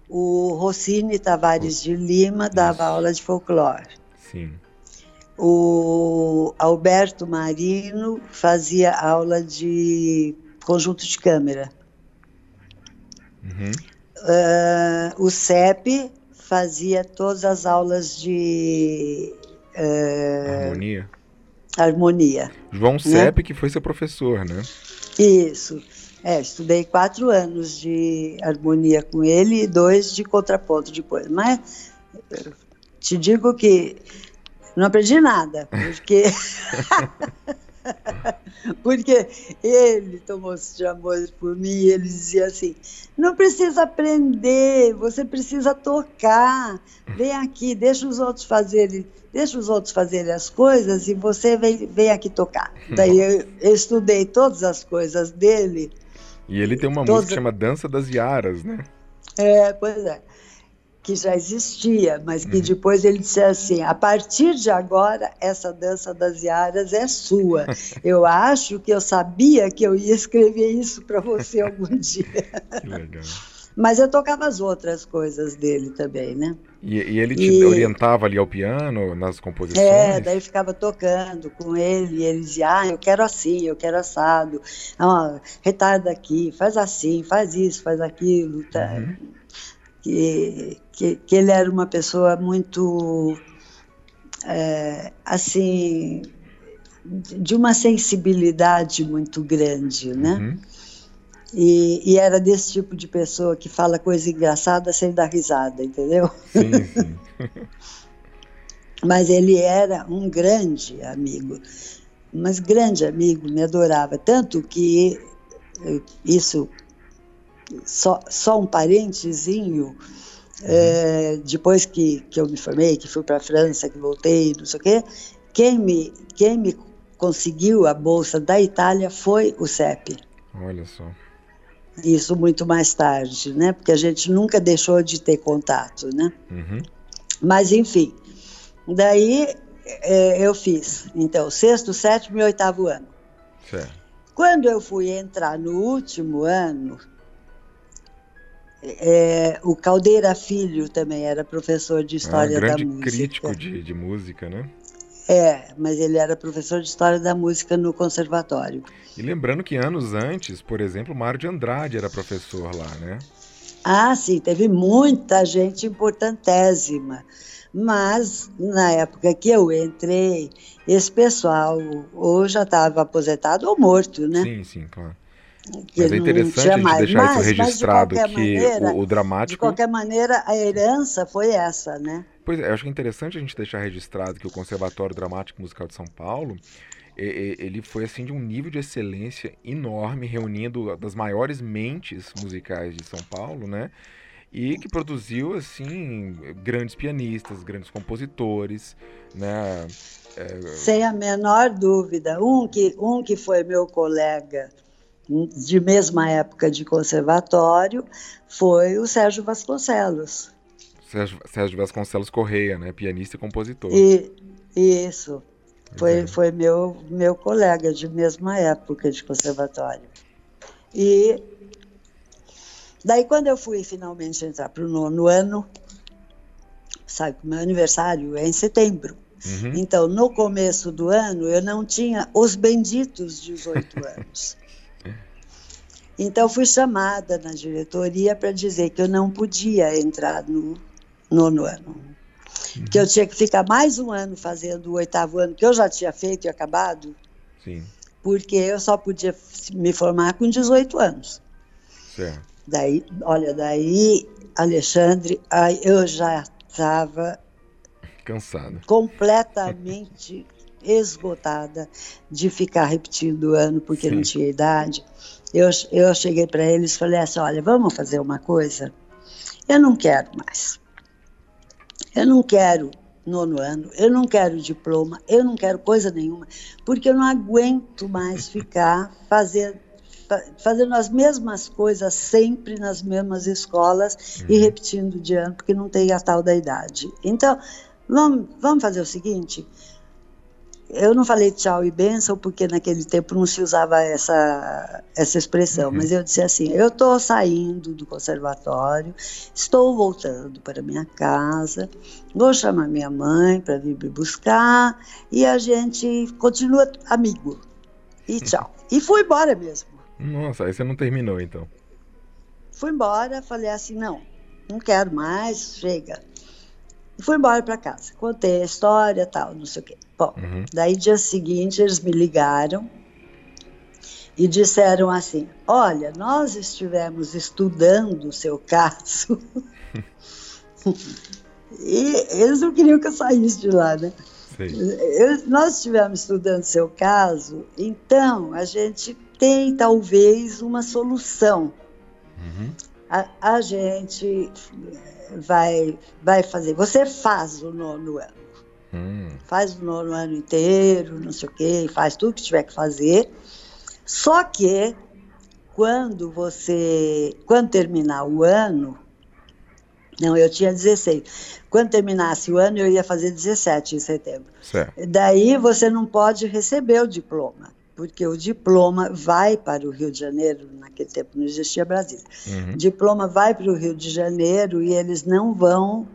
B: O Rossini Tavares de Lima dava Isso. aula de folclore.
A: Sim.
B: O Alberto Marino fazia aula de conjunto de câmera. Uhum. Uh, o CEP fazia todas as aulas de
A: uh, harmonia.
B: Harmonia.
A: João né? Sepp, que foi seu professor, né?
B: Isso. É, estudei quatro anos de harmonia com ele e dois de contraponto depois. Mas te digo que não aprendi nada, porque Porque ele tomou-se de amor por mim e ele dizia assim: não precisa aprender, você precisa tocar. Vem aqui, deixa os outros fazerem, deixa os outros fazerem as coisas e você vem, vem aqui tocar. Daí eu, eu estudei todas as coisas dele.
A: E ele tem uma música que chama Dança das Iaras, né?
B: É, pois é que já existia, mas que uhum. depois ele disse assim: a partir de agora, essa dança das Iaras é sua. Eu acho que eu sabia que eu ia escrever isso para você algum dia.
A: Que legal.
B: Mas eu tocava as outras coisas dele também, né?
A: E, e ele te e... orientava ali ao piano, nas composições?
B: É, daí ficava tocando com ele, e ele dizia, ah, eu quero assim, eu quero assado, ah, retarda aqui, faz assim, faz isso, faz aquilo, tá? Uhum que, que, que ele era uma pessoa muito, é, assim, de uma sensibilidade muito grande, né? Uhum. E, e, era desse tipo de pessoa que fala coisa engraçada sem dar risada, entendeu?
A: Sim, sim.
B: Mas ele era um grande amigo, mas grande amigo, me adorava. Tanto que isso só, só um parentezinho, é, depois que, que eu me formei, que fui para a França, que voltei, não sei o quê, quem me, quem me conseguiu a bolsa da Itália foi o CEP.
A: Olha só.
B: Isso muito mais tarde, né? Porque a gente nunca deixou de ter contato, né? Uhum. Mas, enfim, daí é, eu fiz, então, sexto, sétimo e oitavo ano.
A: Certo.
B: Quando eu fui entrar no último ano, é, o Caldeira Filho também era professor de História ah, da Música.
A: crítico de, de música, né?
B: É, mas ele era professor de História da Música no Conservatório.
A: E lembrando que anos antes, por exemplo, Mário de Andrade era professor lá, né?
B: Ah, sim, teve muita gente importantésima. Mas, na época que eu entrei, esse pessoal ou já estava aposentado ou morto, né?
A: Sim, sim, claro. Mas é interessante a gente deixar mas, isso registrado, de que maneira, o, o, dramático...
B: De qualquer maneira, a herança foi essa, né?
A: Pois é, eu acho que é interessante a gente deixar registrado que o Conservatório Dramático Musical de São Paulo, ele foi assim de um nível de excelência enorme, reunindo das maiores mentes musicais de São Paulo, né? E que produziu assim grandes pianistas, grandes compositores, né?
B: É... Sem a menor dúvida. Um que, um que foi meu colega de mesma época de conservatório, foi o Sérgio Vasconcelos.
A: Sérgio, Sérgio Vasconcelos Correia, né? Pianista e compositor.
B: E, isso. Foi, é. foi meu, meu colega de mesma época de conservatório. E daí, quando eu fui finalmente entrar para o nono ano, sabe, meu aniversário é em setembro. Uhum. Então, no começo do ano, eu não tinha os benditos 18 anos. Então fui chamada na diretoria para dizer que eu não podia entrar no, nono ano. Uhum. Que eu tinha que ficar mais um ano fazendo o oitavo ano, que eu já tinha feito e acabado.
A: Sim.
B: Porque eu só podia me formar com 18 anos.
A: Certo.
B: Daí, olha, daí, Alexandre, aí eu já estava
A: cansada,
B: completamente esgotada de ficar repetindo o ano porque Sim. não tinha idade. Eu, eu cheguei para eles e falei assim: olha, vamos fazer uma coisa? Eu não quero mais. Eu não quero nono ano, eu não quero diploma, eu não quero coisa nenhuma, porque eu não aguento mais ficar fazendo, fazendo as mesmas coisas sempre nas mesmas escolas uhum. e repetindo de ano, porque não tem a tal da idade. Então, vamos, vamos fazer o seguinte: eu não falei tchau e benção porque naquele tempo não se usava essa, essa expressão, uhum. mas eu disse assim: eu estou saindo do conservatório, estou voltando para minha casa, vou chamar minha mãe para vir me buscar e a gente continua amigo. E tchau. e fui embora mesmo.
A: Nossa, aí você não terminou então?
B: Fui embora, falei assim: não, não quero mais, chega. E fui embora para casa. Contei a história tal, não sei o quê. Bom, uhum. daí dia seguinte eles me ligaram e disseram assim: Olha, nós estivemos estudando o seu caso. e eles não queriam que eu saísse de lá, né? Eu, nós estivemos estudando seu caso, então a gente tem talvez uma solução. Uhum. A, a gente vai, vai fazer. Você faz o nono ano. Hum. Faz o nono ano inteiro, não sei o quê, faz tudo que tiver que fazer. Só que quando você, quando terminar o ano, não, eu tinha 16. Quando terminasse o ano, eu ia fazer 17 em setembro.
A: Certo.
B: Daí você não pode receber o diploma porque o diploma vai para o Rio de Janeiro, naquele tempo não existia Brasília. Uhum. O diploma vai para o Rio de Janeiro e eles não vão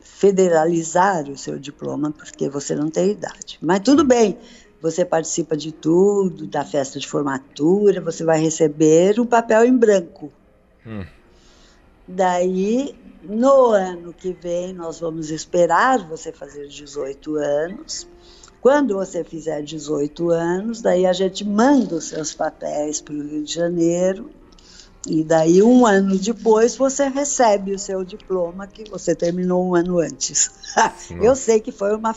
B: federalizar o seu diploma porque você não tem idade. Mas tudo bem, você participa de tudo, da festa de formatura, você vai receber um papel em branco. Hum. Daí, no ano que vem, nós vamos esperar você fazer 18 anos quando você fizer 18 anos, daí a gente manda os seus papéis para o Rio de Janeiro e daí um ano depois você recebe o seu diploma que você terminou um ano antes. eu sei que foi uma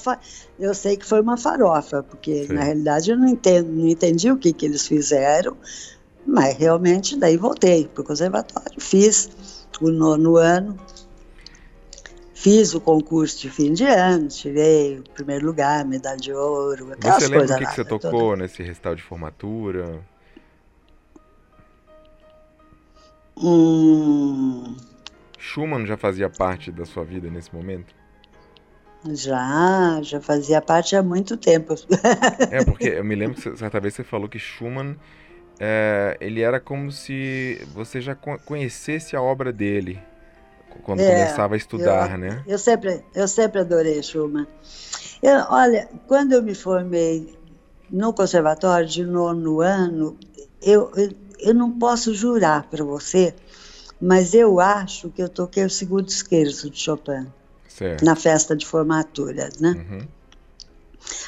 B: eu sei que foi uma farofa, porque Sim. na realidade eu não entendo, não entendi o que que eles fizeram, mas realmente daí voltei para o conservatório, fiz o nono ano, Fiz o concurso de fim de ano, tirei o primeiro lugar, medalha de ouro, aquelas
A: você
B: lembra coisas
A: o que, que você tocou toda. nesse recital de formatura?
B: Hum...
A: Schumann já fazia parte da sua vida nesse momento?
B: Já, já fazia parte há muito tempo.
A: é, porque eu me lembro que certa vez você falou que Schumann, é, ele era como se você já conhecesse a obra dele quando é, começava a estudar,
B: eu,
A: né?
B: Eu sempre, eu sempre adorei Schumann. Eu, olha, quando eu me formei no conservatório de nono ano, eu, eu, eu não posso jurar para você, mas eu acho que eu toquei o segundo esquerdo de Chopin
A: certo.
B: na festa de formatura, né? Uhum.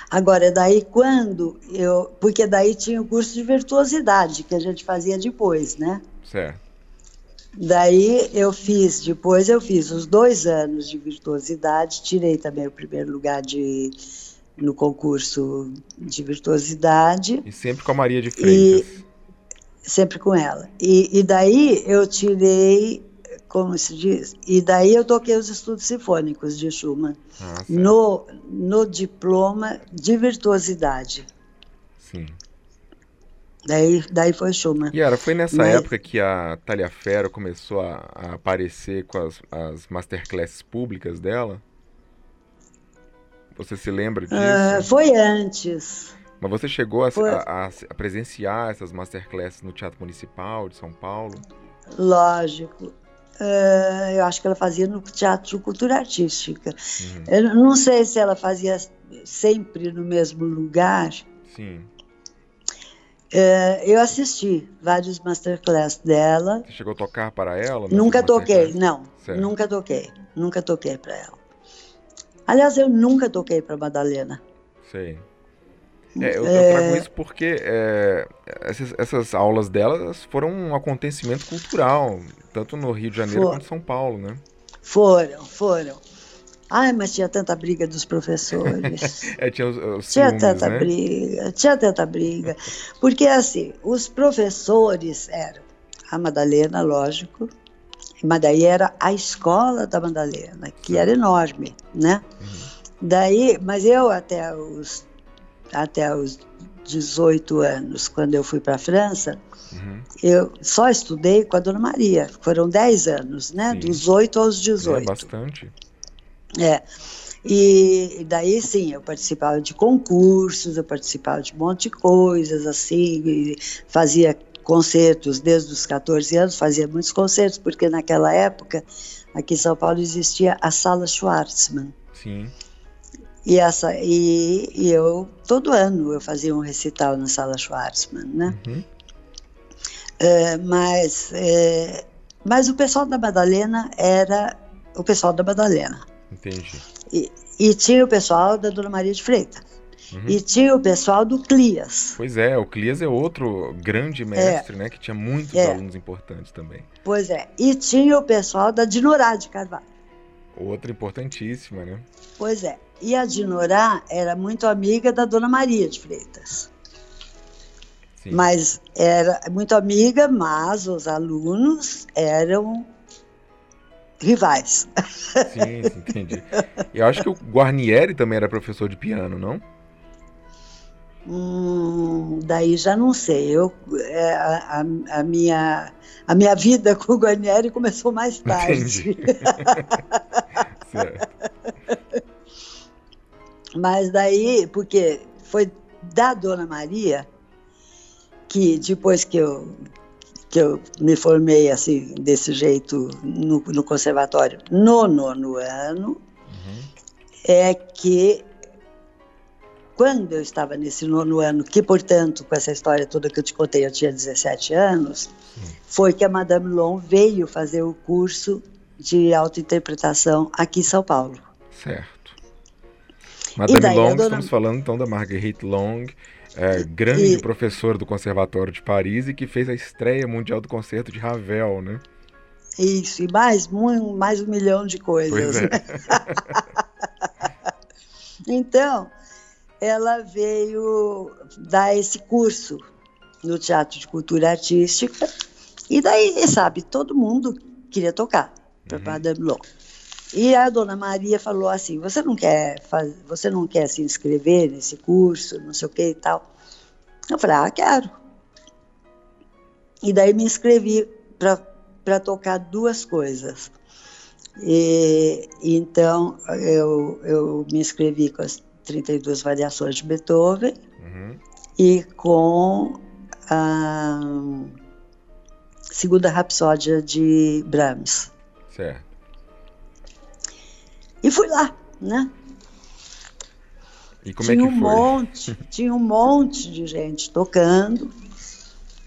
B: Agora, daí quando eu. Porque daí tinha o curso de virtuosidade que a gente fazia depois, né?
A: Certo.
B: Daí eu fiz, depois eu fiz os dois anos de virtuosidade, tirei também o primeiro lugar de, no concurso de virtuosidade.
A: E sempre com a Maria de Freitas.
B: E, sempre com ela. E, e daí eu tirei, como se diz, e daí eu toquei os estudos sinfônicos de Schumann ah, no, no diploma de virtuosidade.
A: Sim.
B: Daí, daí foi Schumann.
A: E era, foi nessa Mas... época que a Ferro começou a, a, aparecer com as, as masterclasses públicas dela? Você se lembra disso? Uh,
B: foi antes.
A: Mas você chegou a, foi... a, a, presenciar essas masterclasses no Teatro Municipal de São Paulo?
B: Lógico. Uh, eu acho que ela fazia no Teatro Cultura Artística. Uhum. Eu não sei se ela fazia sempre no mesmo lugar.
A: Sim.
B: É, eu assisti vários masterclass dela.
A: Você chegou a tocar para ela?
B: Nunca toquei, não. Certo. Nunca toquei. nunca toquei para ela. Aliás, eu nunca toquei para Madalena.
A: Sei. É, eu, eu, trago isso porque é, essas, essas, aulas delas foram um acontecimento cultural, tanto no Rio de Janeiro quanto em São Paulo, né?
B: Foram, foram. Ai, mas tinha tanta briga dos professores.
A: é, tinha os, os
B: tinha
A: ciúmes,
B: tanta
A: né?
B: briga, tinha tanta briga. Porque assim, os professores eram a Madalena, lógico, mas daí era a escola da Madalena, que era enorme, né? Uhum. Daí, mas eu até os até os 18 anos, quando eu fui para a França, uhum. eu só estudei com a Dona Maria. Foram 10 anos, né? Sim. Dos 8 aos 18.
A: É bastante.
B: É. E daí sim, eu participava de concursos, eu participava de um monte de coisas, assim, fazia concertos desde os 14 anos, fazia muitos concertos, porque naquela época, aqui em São Paulo, existia a Sala Schwartzmann.
A: Sim.
B: E, essa, e, e eu, todo ano, eu fazia um recital na Sala Schwartzmann, né? Uhum. É, mas, é, mas o pessoal da Madalena era o pessoal da Madalena.
A: Entendi.
B: E, e tinha o pessoal da Dona Maria de Freitas. Uhum. E tinha o pessoal do Clias.
A: Pois é, o Clias é outro grande mestre, é. né? Que tinha muitos é. alunos importantes também.
B: Pois é. E tinha o pessoal da Dinorá de Carvalho.
A: Outra importantíssima, né?
B: Pois é. E a Dinorá era muito amiga da Dona Maria de Freitas. Sim. Mas era muito amiga, mas os alunos eram rivais.
A: Sim, entendi. Eu acho que o Guarnieri também era professor de piano, não?
B: Hum, daí já não sei. Eu, é, a, a, minha, a minha vida com o Guarnieri começou mais tarde. Mas daí, porque foi da Dona Maria que depois que eu que eu me formei assim desse jeito no, no conservatório no nono ano uhum. é que quando eu estava nesse nono ano, que portanto com essa história toda que eu te contei eu tinha 17 anos, foi que a Madame Long veio fazer o curso de autointerpretação aqui em São Paulo.
A: Certo. Madame Long, dona... estamos falando então da Marguerite Long, é, grande e... professora do Conservatório de Paris e que fez a estreia mundial do concerto de Ravel, né?
B: Isso, e mais, mais um milhão de coisas.
A: É.
B: então, ela veio dar esse curso no Teatro de Cultura Artística, e daí, sabe, todo mundo queria tocar para uhum. Madame Long. E a dona Maria falou assim: você não quer faz... você não quer se inscrever nesse curso, não sei o que e tal. Eu falei: ah, quero. E daí me inscrevi para tocar duas coisas. E, então eu, eu me inscrevi com as 32 variações de Beethoven uhum. e com a segunda rapsódia de Brahms.
A: Certo.
B: E fui lá, né?
A: E como tinha é que
B: um foi? monte, tinha um monte de gente tocando.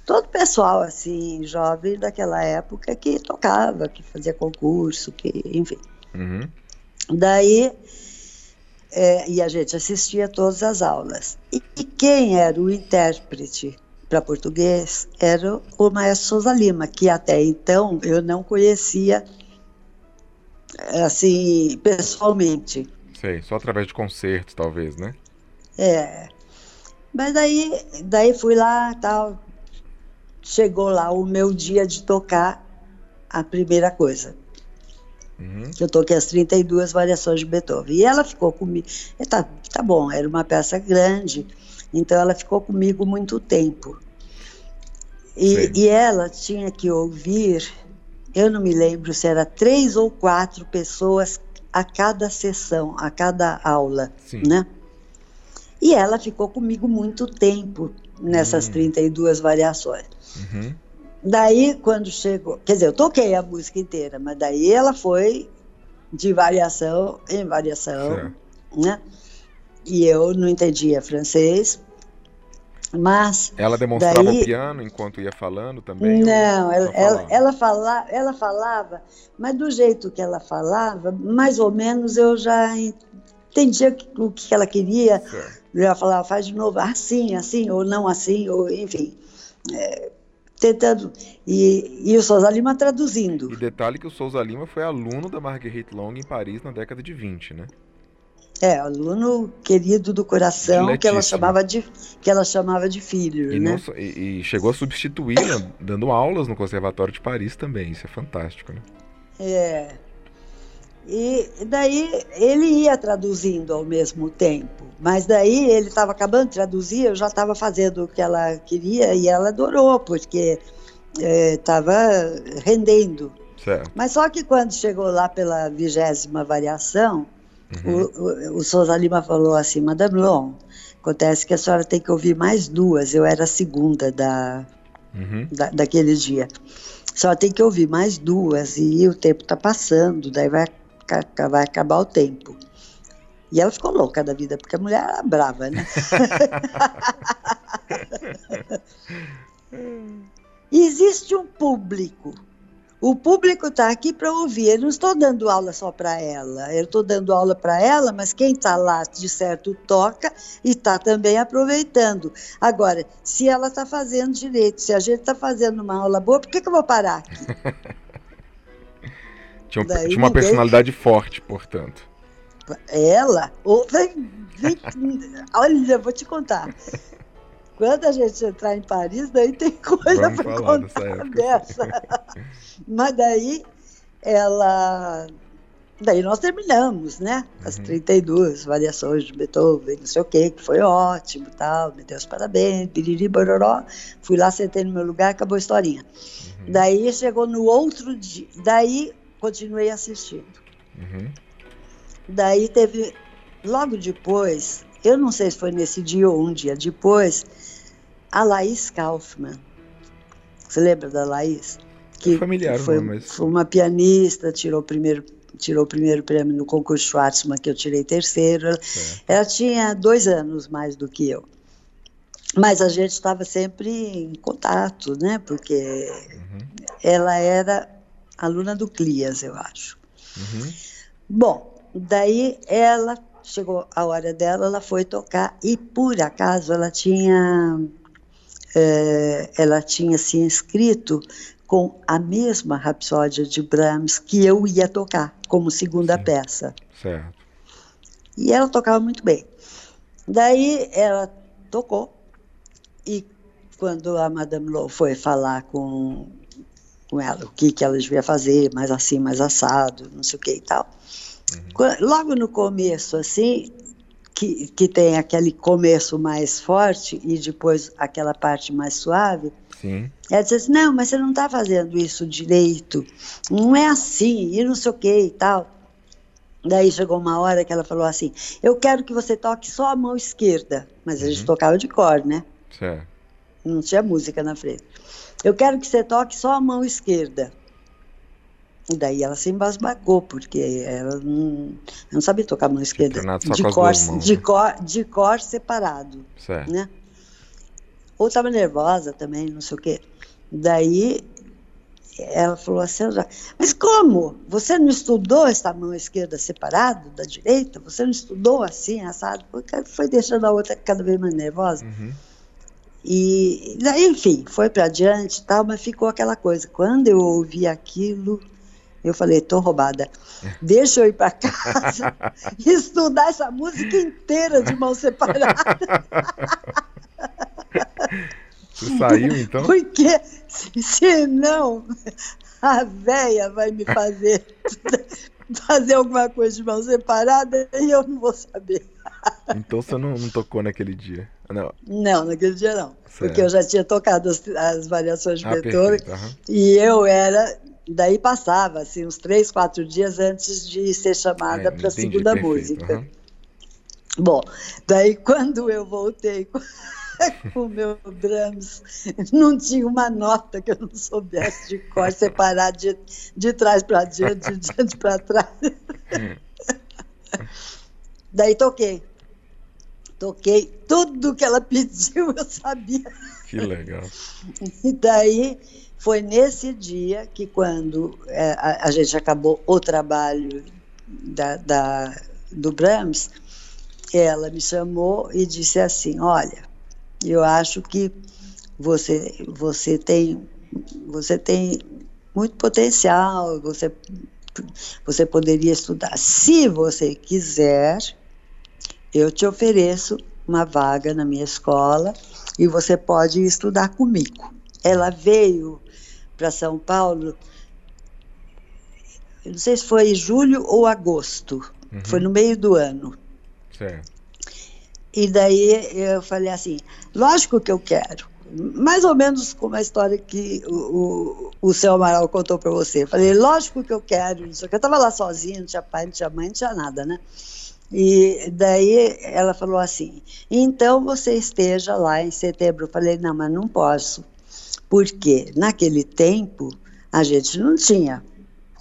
B: Todo pessoal assim, jovem daquela época que tocava, que fazia concurso, que, enfim. Uhum. Daí, é, e a gente assistia todas as aulas. E, e quem era o intérprete para português era o maestro Souza Lima, que até então eu não conhecia assim, pessoalmente.
A: Sei, só através de concertos, talvez, né?
B: É. Mas daí, daí fui lá, tal. Chegou lá o meu dia de tocar a primeira coisa. Uhum. Que eu toquei as 32 variações de Beethoven. E ela ficou comigo. Tá, tá bom, era uma peça grande, então ela ficou comigo muito tempo. E, e ela tinha que ouvir eu não me lembro se era três ou quatro pessoas a cada sessão, a cada aula, Sim. né? E ela ficou comigo muito tempo nessas hum. 32 variações. Uhum. Daí, quando chegou, quer dizer, eu toquei a música inteira, mas daí ela foi de variação em variação, certo. né? E eu não entendia francês, Mas
A: ela demonstrava
B: daí,
A: o piano enquanto ia falando também?
B: Não, ela, ela, ela, fala, ela falava, mas do jeito que ela falava, mais ou menos eu já entendia o que ela queria. Certo. Ela falava, faz de novo assim, assim, ou não assim, ou enfim. É, tentando. E, e o Souza Lima traduzindo.
A: E detalhe que o Souza Lima foi aluno da Marguerite Long em Paris na década de 20, né?
B: É, aluno querido do coração que ela chamava de que ela chamava de filho,
A: e
B: né?
A: Não, e, e, chegou a substituí-la dando aulas no Conservatório de Paris também. Isso é fantástico, né?
B: É. E daí ele ia traduzindo ao mesmo tempo, mas daí ele estava acabando de traduzir, eu já estava fazendo o que ela queria e ela adorou, porque estava é, rendendo.
A: Certo.
B: Mas só que quando chegou lá pela vigésima variação, uhum. o, o, o Souza Lima falou assim, Madame Long, acontece que a senhora tem que ouvir mais duas, eu era a segunda da, uhum. da daquele dia. A senhora tem que ouvir mais duas e o tempo está passando, daí vai vai acabar o tempo. E ela ficou louca da vida, porque a mulher era brava, né? Existe um público. O público está aqui para ouvir. Eu não estou dando aula só para ela. Eu estou dando aula para ela, mas quem está lá, de certo, toca e está também aproveitando. Agora, se ela está fazendo direito, se a gente está fazendo uma aula boa, por que, que eu vou parar aqui?
A: Tinha, Daí tinha uma ninguém... personalidade forte, portanto.
B: Ela? Vem, olha, vou te contar. Quando a gente entrar em Paris, daí tem coisa para contar dessa. Mas daí ela. Daí nós terminamos, né? As uhum. 32 variações de Beethoven, não sei o quê, que foi ótimo tal, me deu os parabéns, piriri, bororó. Fui lá, sentei no meu lugar, acabou a historinha. Uhum. Daí chegou no outro dia. Daí continuei assistindo. Uhum. Daí teve, logo depois, eu não sei se foi nesse dia ou um dia depois, a Laís Kaufmann. Você lembra da Laís?
A: Que, familiar,
B: foi,
A: mas...
B: foi uma pianista, tirou o primeiro tirou o primeiro prêmio no concurso Schwartzman, que eu tirei terceiro. Ela, ela tinha dois anos mais do que eu. Mas a gente estava sempre em contato, né? Porque uhum. ela era aluna do CLIAS, eu acho. Uhum. Bom, daí ela chegou a hora dela, ela foi tocar e por acaso ela tinha é, ela tinha se inscrito com a mesma Rapsódia de Brahms que eu ia tocar como segunda Sim. peça.
A: Certo.
B: E ela tocava muito bem. Daí ela tocou e quando a Madame Lowe foi falar com com ela, o que, que ela devia fazer, mais assim, mais assado, não sei o que e tal. Uhum. Logo no começo, assim, que, que tem aquele começo mais forte e depois aquela parte mais suave,
A: Sim.
B: ela disse assim, não, mas você não está fazendo isso direito, não é assim, e não sei o que e tal. Daí chegou uma hora que ela falou assim, eu quero que você toque só a mão esquerda, mas a gente uhum. tocava de cor, né?
A: Certo.
B: Não tinha música na frente. Eu quero que você toque só a mão esquerda. E daí ela se embasbacou, porque ela não, não sabia tocar a mão esquerda. De cor, de, cor, de cor separado.
A: Certo.
B: Né? Ou estava nervosa também, não sei o quê. Daí ela falou assim, mas como? Você não estudou essa mão esquerda separado da direita? Você não estudou assim, assado? Foi deixando a outra cada vez mais nervosa. Uhum. E daí, enfim, foi para adiante e tal, mas ficou aquela coisa. Quando eu ouvi aquilo, eu falei, tô roubada. Deixa eu ir para casa e estudar essa música inteira de mão separada.
A: Você saiu então?
B: Porque senão a véia vai me fazer fazer alguma coisa de mão separada e eu não vou saber.
A: Então você não, não tocou naquele dia? Não.
B: Não, naquele dia não. Certo. Porque eu já tinha tocado as, as variações de ah, Beethoven
A: uhum.
B: e eu era. Daí passava, assim, uns três, quatro dias antes de ser chamada é, para a segunda perfeito. música. Uhum. Bom, daí quando eu voltei com, o meu drums, não tinha uma nota que eu não soubesse de cor separar de, de trás para diante, de diante para trás. daí toquei Toquei tudo que ela pediu, eu sabia.
A: Que legal.
B: E daí foi nesse dia que, quando é, a, a, gente acabou o trabalho da, da, do Brahms, ela me chamou e disse assim: Olha, eu acho que você, você tem você tem muito potencial, você, você poderia estudar. Se você quiser, eu te ofereço uma vaga na minha escola e você pode estudar comigo. Ela veio para São Paulo, não sei se foi julho ou agosto, uhum. foi no meio do ano.
A: Certo.
B: E daí eu falei assim: lógico que eu quero mais ou menos como a história que o, o, o seu Amaral contou para você. Falei, lógico que eu quero, isso Eu estava lá sozinha, não tinha pai, não tinha mãe, não tinha nada, né? E daí ela falou assim: então você esteja lá em setembro. Eu falei, não, mas não posso, porque naquele tempo a gente não tinha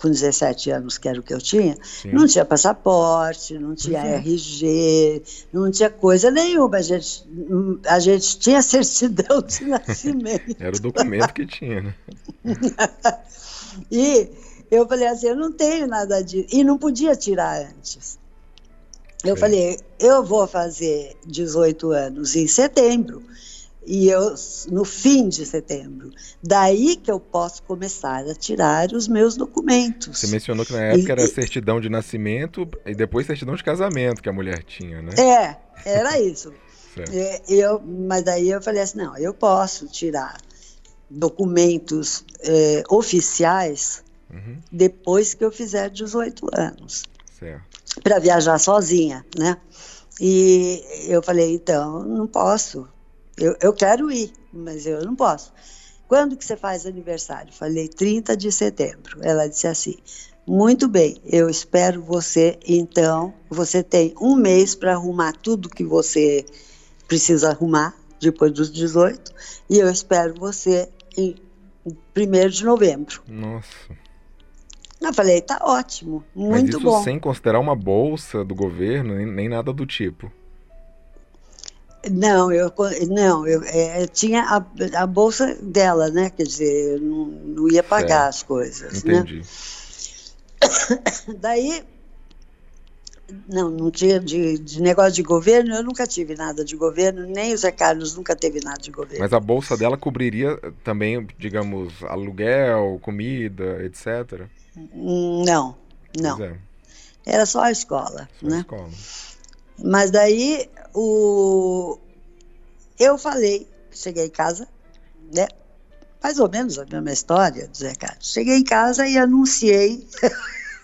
B: com 17 anos, que era o que eu tinha, Sim. não tinha passaporte, não tinha uhum. RG, não tinha coisa nenhuma. A gente, a gente tinha certidão de nascimento.
A: era o documento que tinha, né?
B: e eu falei assim, eu não tenho nada disso. E não podia tirar antes. Eu Sim. falei, eu vou fazer 18 anos em setembro e eu no fim de setembro. Daí que eu posso começar a tirar os meus documentos.
A: Você mencionou que na época e, era certidão de nascimento e depois certidão de casamento que a mulher tinha, né?
B: É, era isso. é, eu, mas daí eu falei assim, não, eu posso tirar documentos é, oficiais uhum. depois que eu fizer 18 anos. Para viajar sozinha, né? E eu falei, então, não posso eu, eu quero ir, mas eu não posso. Quando que você faz aniversário? Falei 30 de setembro. Ela disse assim: muito bem, eu espero você. Então, você tem um mês para arrumar tudo que você precisa arrumar depois dos 18 e eu espero você em 1 de novembro.
A: Nossa.
B: Eu falei, tá ótimo, muito
A: Mas isso
B: bom.
A: sem considerar uma bolsa do governo, nem, nem nada do tipo.
B: Não, eu não, eu é, tinha a, a, bolsa dela, né? Quer dizer, eu não, não ia pagar certo. as coisas,
A: né? Entendi.
B: né? Daí, não, não tinha de, de, negócio de governo, eu nunca tive nada de governo, nem o Zé Carlos nunca teve nada de governo.
A: Mas a bolsa dela cobriria também, digamos, aluguel, comida, etc?
B: Não, não. É. Era só a escola, só né? A
A: escola.
B: Mas daí o... eu falei, cheguei em casa, né? Mais ou menos a mesma história do Zé Carlos. Cheguei em casa e anunciei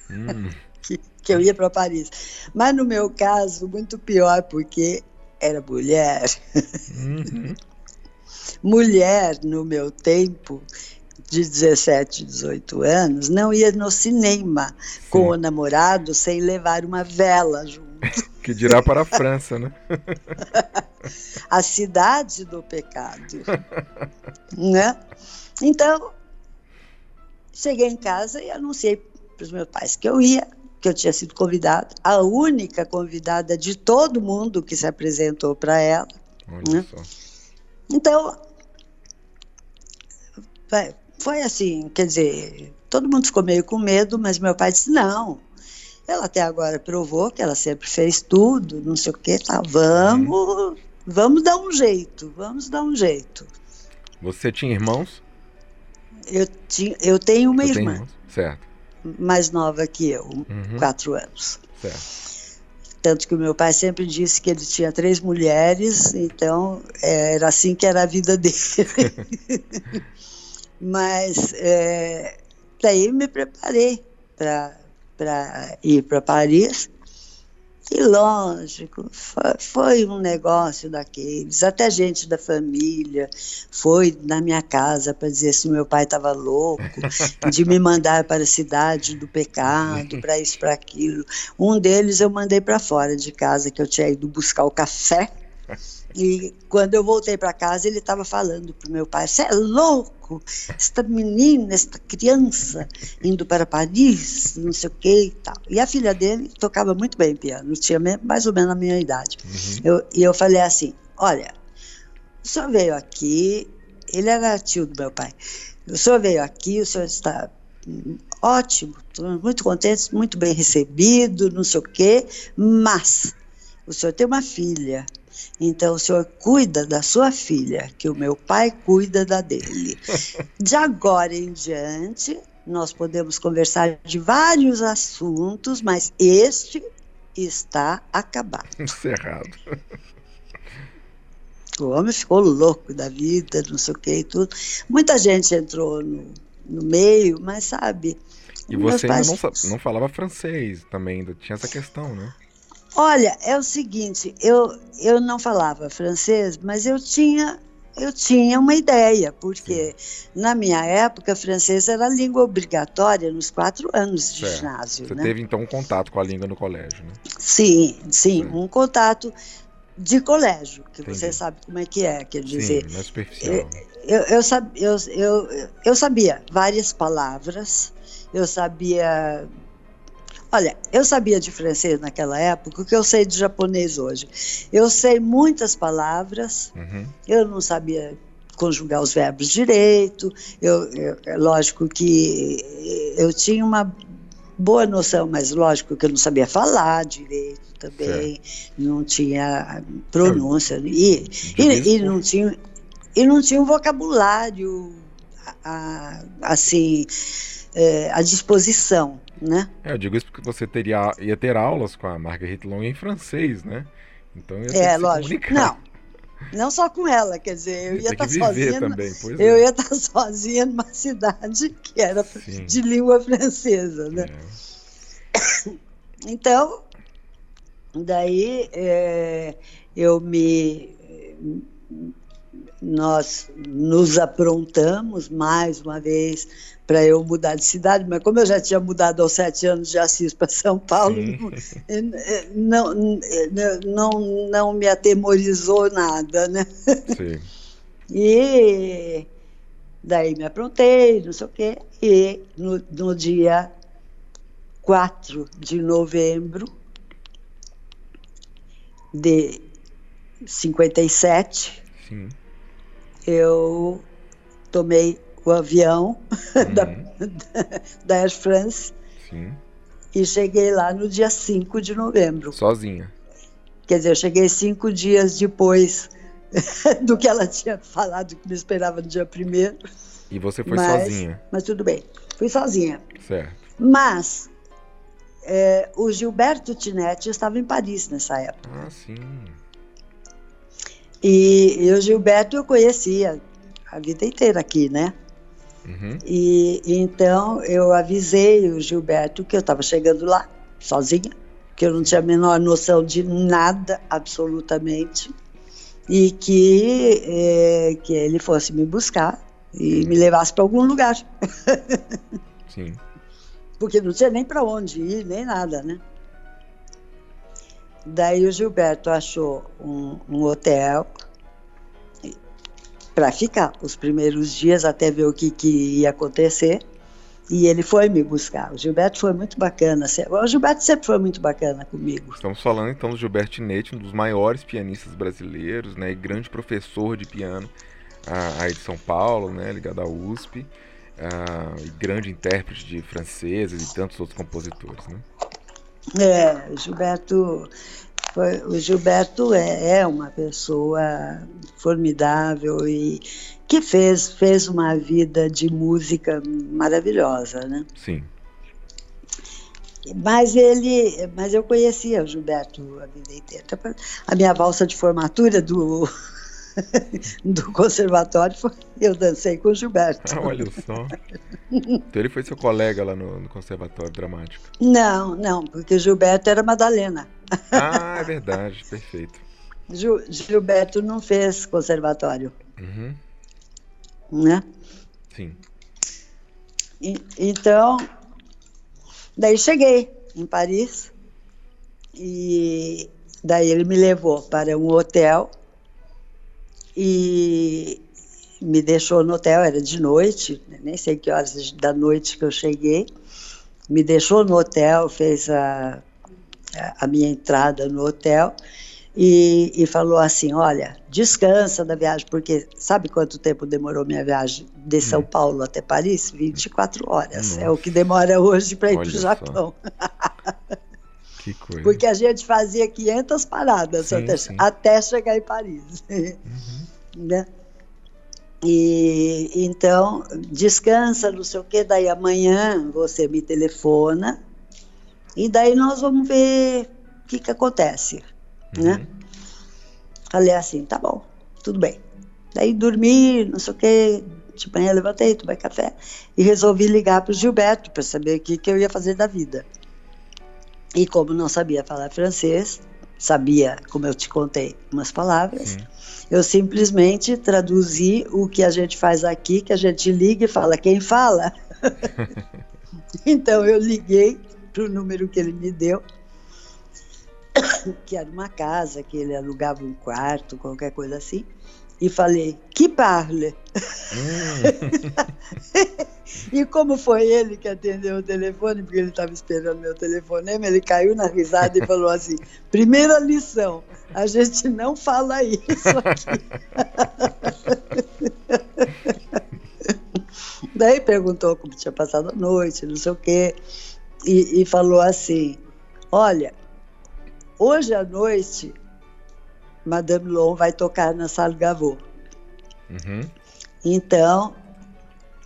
B: hum. que, que eu ia para Paris. Mas no meu caso, muito pior, porque era mulher. Uhum. mulher, no meu tempo, de 17, 18 anos, não ia no cinema Sim. com o namorado sem levar uma vela junto.
A: Que dirá para a França, né?
B: a cidade do pecado. né? Então, cheguei em casa e anunciei para os meus pais que eu ia, que eu tinha sido convidada, a única convidada de todo mundo que se apresentou para ela. Olha né? só. Então, foi assim, quer dizer, todo mundo ficou meio com medo, mas meu pai disse: não, ela até agora provou que ela sempre fez tudo, não sei o que, tá, vamos, vamos dar um jeito, vamos dar um jeito.
A: Você tinha irmãos?
B: Eu, tinha, eu tenho uma eu irmã.
A: Certo.
B: Mais nova que eu, uhum. quatro anos.
A: Certo.
B: Tanto que o meu pai sempre disse que ele tinha três mulheres, então era assim que era a vida dele. Mas é, daí me preparei para para ir para Paris. E lógico, foi um negócio daqueles. Até gente da família foi na minha casa para dizer se meu pai estava louco, de me mandar para a cidade do pecado, para isso, para aquilo. Um deles eu mandei para fora de casa, que eu tinha ido buscar o café. E quando eu voltei para casa, ele estava falando para meu pai: Você é louco? Louco, esta menina, esta criança indo para Paris, não sei o que e tal. E a filha dele tocava muito bem piano, tinha mais ou menos a minha idade. Uhum. Eu, e eu falei assim: olha, o senhor veio aqui, ele era tio do meu pai. O senhor veio aqui, o senhor está ótimo, muito contente, muito bem recebido, não sei o quê, mas o senhor tem uma filha, então o senhor cuida da sua filha, que o meu pai cuida da dele. De agora em diante, nós podemos conversar de vários assuntos, mas este está acabado.
A: Encerrado.
B: O homem ficou louco da vida, não sei o que e tudo. Muita gente entrou no, no meio, mas sabe.
A: E você ainda não, não falava francês também, ainda tinha essa questão, né?
B: Olha, é o seguinte, eu, eu não falava francês, mas eu tinha eu tinha uma ideia, porque Sim. na minha época francês era língua obrigatória nos quatro anos de certo. ginásio.
A: Você
B: né?
A: teve então um contato com a língua no colégio, né?
B: Sim, sim, sim. um contato de colégio, que Entendi. você sabe como é que é, quer dizer.
A: Sim, é superficial. Eu,
B: eu, eu, eu, eu, eu sabia várias palavras, eu sabia Olha, eu sabia de francês naquela época o que eu sei de japonês hoje. Eu sei muitas palavras, uhum. eu não sabia conjugar os verbos direito, eu, eu, é lógico que eu tinha uma boa noção, mas lógico que eu não sabia falar direito também, certo. não tinha pronúncia, e, e, e, não tinha, e não tinha um vocabulário a, assim é, à disposição né?
A: É, eu digo isso porque você teria, ia ter aulas com a Marguerite Long em francês, né? Então ia ter
B: é, que lógico. Comunicar. Não. Não só com ela, quer dizer, eu ia estar tá sozinha.
A: Também,
B: eu é. ia estar tá sozinha numa cidade que era Sim. de língua francesa, né? É. Então, daí é, eu me nós nos aprontamos mais uma vez para eu mudar de cidade, mas como eu já tinha mudado aos sete anos de Assis para São Paulo, não, não, não me atemorizou nada, né? Sim. E daí me aprontei, não sei o quê, e no, no dia 4 de novembro de 57, Sim. eu tomei o avião uhum. da, da Air France. Sim. E cheguei lá no dia 5 de novembro.
A: Sozinha.
B: Quer dizer, eu cheguei cinco dias depois do que ela tinha falado que me esperava no dia primeiro.
A: E você foi mas, sozinha?
B: Mas tudo bem, fui sozinha.
A: Certo.
B: Mas é, o Gilberto Tinetti estava em Paris nessa época.
A: Ah, sim.
B: E, e o Gilberto eu conhecia a vida inteira aqui, né? Uhum. E então eu avisei o Gilberto que eu estava chegando lá, sozinha, que eu não tinha a menor noção de nada, absolutamente, e que, é, que ele fosse me buscar e me levasse para algum lugar.
A: Sim.
B: Porque não tinha nem para onde ir, nem nada, né? Daí o Gilberto achou um, um hotel para ficar os primeiros dias até ver o que, que ia acontecer. E ele foi me buscar. O Gilberto foi muito bacana. O Gilberto sempre foi muito bacana comigo.
A: Estamos falando então do Gilberto Netti, um dos maiores pianistas brasileiros, né, e grande professor de piano aí de São Paulo, né, ligado à USP, e grande intérprete de franceses e tantos outros compositores, né?
B: É, Gilberto foi, o Gilberto é, é uma pessoa formidável e que fez, fez uma vida de música maravilhosa, né?
A: Sim.
B: Mas ele, mas eu conhecia o Gilberto a vida inteira. A minha valsa de formatura do do conservatório foi, eu dancei com o Gilberto.
A: Ah, olha só. Então ele foi seu colega lá no, no conservatório dramático?
B: Não, não, porque o Gilberto era Madalena.
A: Ah, é verdade, perfeito.
B: Gil, Gilberto não fez conservatório.
A: Uhum.
B: Né?
A: Sim.
B: E, então, daí cheguei em Paris e daí ele me levou para um hotel e me deixou no hotel, era de noite, nem sei que horas da noite que eu cheguei, me deixou no hotel, fez a, a minha entrada no hotel e, e, falou assim: Olha, descansa da viagem, porque sabe quanto tempo demorou minha viagem de São hum. Paulo até Paris? 24 horas. Nossa. É o que demora hoje para ir para o Japão.
A: que coisa.
B: Porque a gente fazia 500 paradas sim, até, sim. até, chegar em Paris. Uhum. né? E então, descansa, não sei o que, daí amanhã você me telefona e daí nós vamos ver o que, que acontece, uhum. né? Falei assim, tá bom, tudo bem. Daí dormi, não sei o que, de manhã levantei, tomei café e resolvi ligar para o Gilberto para saber o que, que eu ia fazer da vida. E como não sabia falar francês, sabia, como eu te contei, umas palavras, Sim. eu simplesmente traduzi o que a gente faz aqui, que a gente liga e fala quem fala. então eu liguei para o número que ele me deu, que era uma casa, que ele alugava um quarto, qualquer coisa assim, e falei, que parle? Hum. e como foi ele que atendeu o telefone, porque ele estava esperando meu telefonema, ele caiu na risada e falou assim: primeira lição, a gente não fala isso aqui. Daí perguntou como tinha passado a noite, não sei o quê e, e falou assim: Olha, hoje à noite, Madame Long vai tocar na Sala Gavot. Uhum. Então,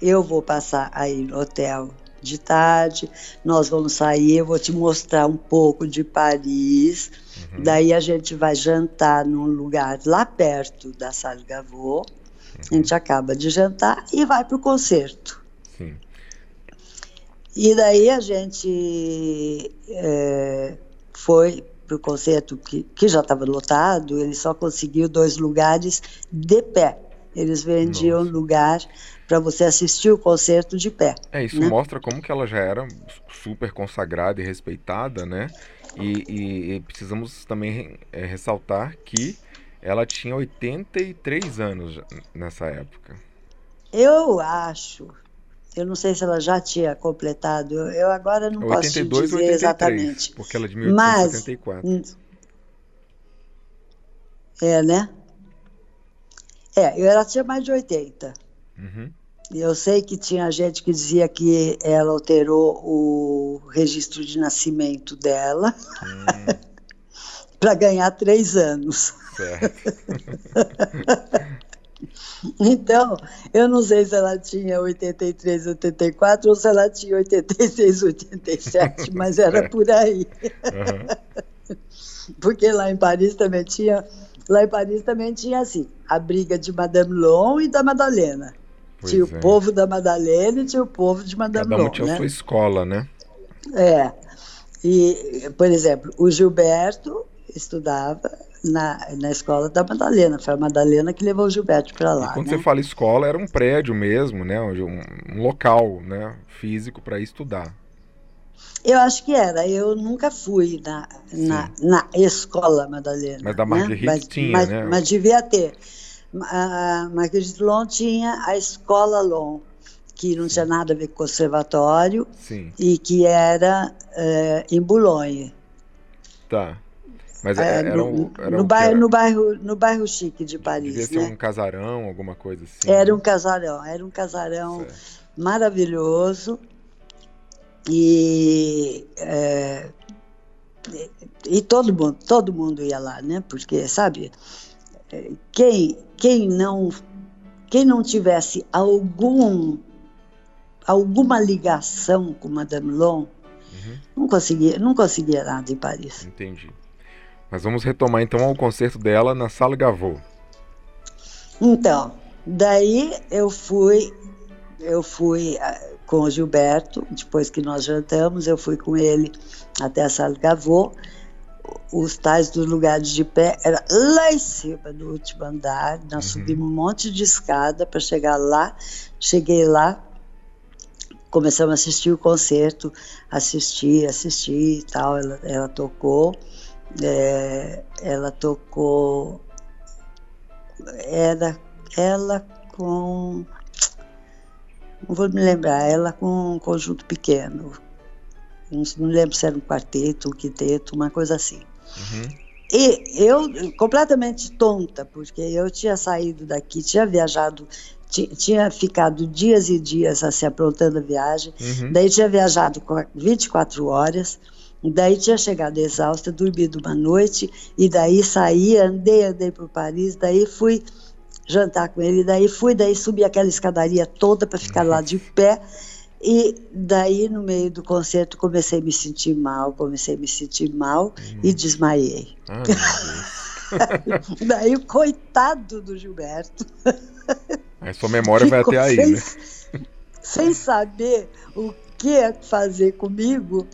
B: eu vou passar aí no hotel de tarde, nós vamos sair, eu vou te mostrar um pouco de Paris. Uhum. Daí a gente vai jantar num lugar lá perto da Sala Gavot. Uhum. A gente acaba de jantar e vai para o concerto. Sim. E daí a gente é, foi para o concerto que, que já estava lotado, ele só conseguiu dois lugares de pé. Eles vendiam Nossa. lugar para você assistir o concerto de pé.
A: É, isso né? mostra como que ela já era super consagrada e respeitada, né? E, e, e precisamos também é, ressaltar que ela tinha 83 anos nessa época.
B: Eu acho eu não sei se ela já tinha completado, eu, eu agora não 82, posso te dizer 83, exatamente.
A: Porque ela é de 1874. Mas,
B: é, né? É, ela tinha mais de 80. Uhum. Eu sei que tinha gente que dizia que ela alterou o registro de nascimento dela hum. para ganhar três anos. Certo. Então, eu não sei se ela tinha 83, 84 ou se ela tinha 86, 87, mas era por aí. Uhum. Porque lá em Paris também tinha, lá em Paris também tinha assim, a briga de Madame Long e da Madalena. Pois tinha é. o povo da Madalena e tinha o povo de Madame Cada
A: Long. tinha
B: né?
A: a sua escola, né?
B: É. E, por exemplo, o Gilberto estudava na, na escola da Madalena. Foi a Madalena que levou o Gilberto para lá.
A: E quando
B: né?
A: você fala escola, era um prédio mesmo, né? Um, um local né? físico para estudar.
B: Eu acho que era. Eu nunca fui na, na, na escola Madalena.
A: Mas da Marguerite
B: né?
A: tinha,
B: mas,
A: né?
B: Mas devia ter. A Marguerite Long tinha a escola Long, que não tinha nada a ver com conservatório Sim. e que era é, em Boulogne.
A: Tá. Mas é, era, no,
B: era no, bairro, era? no, bairro, no bairro chique de Paris.
A: Devia ser
B: né?
A: um casarão, alguma coisa assim.
B: Era né? um casarão, era um casarão certo. maravilhoso. E, é, e todo mundo, todo mundo ia lá, né? Porque, sabe, quem, quem não quem não tivesse algum alguma ligação com Madame Long uhum. não conseguia não conseguia nada em Paris.
A: Entendi. Mas vamos retomar então o concerto dela na Sala Gavot.
B: Então, daí eu fui, eu fui ah, com o Gilberto, depois que nós jantamos, eu fui com ele até a Sala Gavot. Os tais dos lugares de pé era lá em cima do último andar. Nós uhum. subimos um monte de escada para chegar lá. Cheguei lá, começamos a assistir o concerto, assistir, assistir e tal. Ela, ela tocou. É, ela tocou. Era ela com. Não vou me lembrar, ela com um conjunto pequeno. Não me lembro se era um quarteto, um quinteto, uma coisa assim. Uhum. E eu, completamente tonta, porque eu tinha saído daqui, tinha viajado, tinha ficado dias e dias assim, aprontando a viagem, uhum. daí tinha viajado 24 horas, daí tinha chegado exausta, dormido uma noite, e daí saí, andei, andei por Paris, daí fui jantar com ele, daí fui, daí subi aquela escadaria toda para ficar lá de pé, e daí, no meio do concerto, comecei a me sentir mal, comecei a me sentir mal hum. e desmaiei. Ah, daí, o coitado do Gilberto.
A: A sua memória vai até aí,
B: sem,
A: né?
B: Sem saber o que fazer comigo.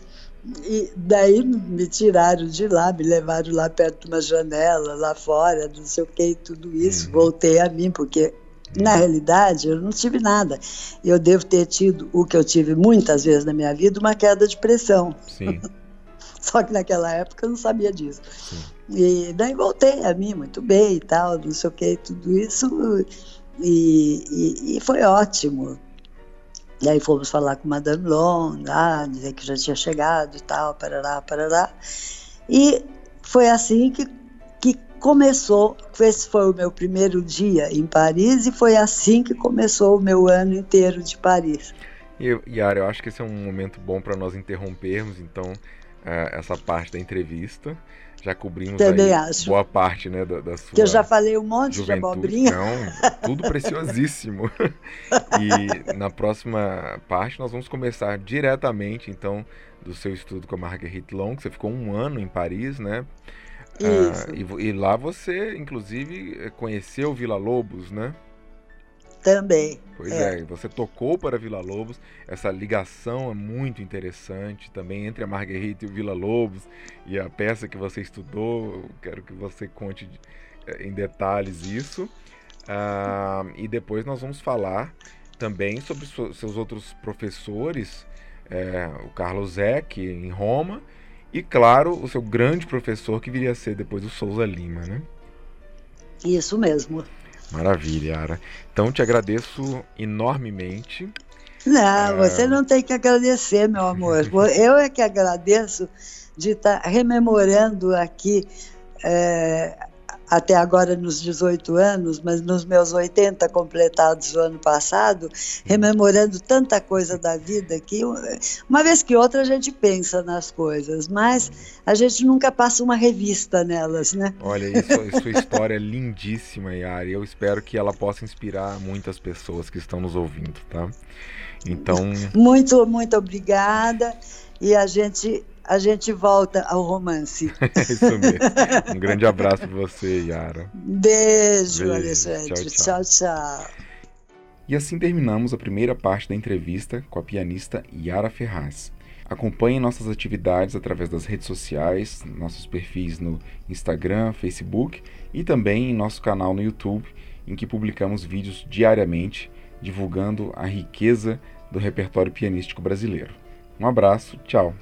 B: E daí me tiraram de lá, me levaram lá perto de uma janela, lá fora, não sei o que, tudo isso. Uhum. Voltei a mim, porque na realidade, eu não tive nada. Eu devo ter tido o que eu tive muitas vezes na minha vida, uma queda de pressão.
A: Sim.
B: Só que naquela época eu não sabia disso. Sim. E daí voltei a mim muito bem e tal, não sei o que, tudo isso. E, e, e foi ótimo. E aí fomos falar com Madame Long, ah, dizer que já tinha chegado e tal, parará, parará. E foi assim que começou, esse foi o meu primeiro dia em Paris e foi assim que começou o meu ano inteiro de Paris.
A: E, Yara, eu acho que esse é um momento bom para nós interrompermos, então, uh, essa parte da entrevista. Já cobrimos
B: Também acho.
A: boa parte né, da, da sua.
B: Que eu já falei um monte
A: juventude.
B: de abobrinha.
A: Não, tudo preciosíssimo. e na próxima parte nós vamos começar diretamente, então, do seu estudo com a Marguerite Long, que você ficou um ano em Paris, né? Ah, e, e, lá você, inclusive, conheceu Vila Lobos, né?
B: Também.
A: Pois é. é, você tocou para Vila Lobos. Essa ligação é muito interessante também entre a Marguerite e o Vila Lobos e a peça que você estudou. quero que você conte eh, em detalhes isso. Ah, e depois nós vamos falar também sobre seus outros professores, é, o Carlos Eck em Roma e, claro, o seu grande professor que viria a ser depois o Souza Lima, né?
B: Isso mesmo.
A: Maravilha, Ara. Então te agradeço enormemente.
B: Não, é... você não tem que agradecer, meu amor. Eu é que agradeço de estar rememorando aqui é, até agora nos 18 anos, mas nos meus 80 completados o ano passado, rememorando tanta coisa da vida que uma vez que outra a gente pensa nas coisas, mas a gente nunca passa uma revista nelas, né?
A: Olha, isso, sua história é lindíssima, Yari. Eu espero que ela possa inspirar muitas pessoas que estão nos ouvindo, tá? Então.
B: Muito, muito obrigada. E a gente a gente volta ao romance.
A: Isso mesmo. Um grande abraço para você, Yara.
B: Beijo, Beijo. Alexandre. Tchau tchau. tchau, tchau.
A: E assim terminamos a primeira parte da entrevista com a pianista Yara Ferraz. Acompanhe nossas atividades através das redes sociais, nossos perfis no Instagram, Facebook e também em nosso canal no YouTube, em que publicamos vídeos diariamente divulgando a riqueza do repertório pianístico brasileiro. Um abraço, tchau!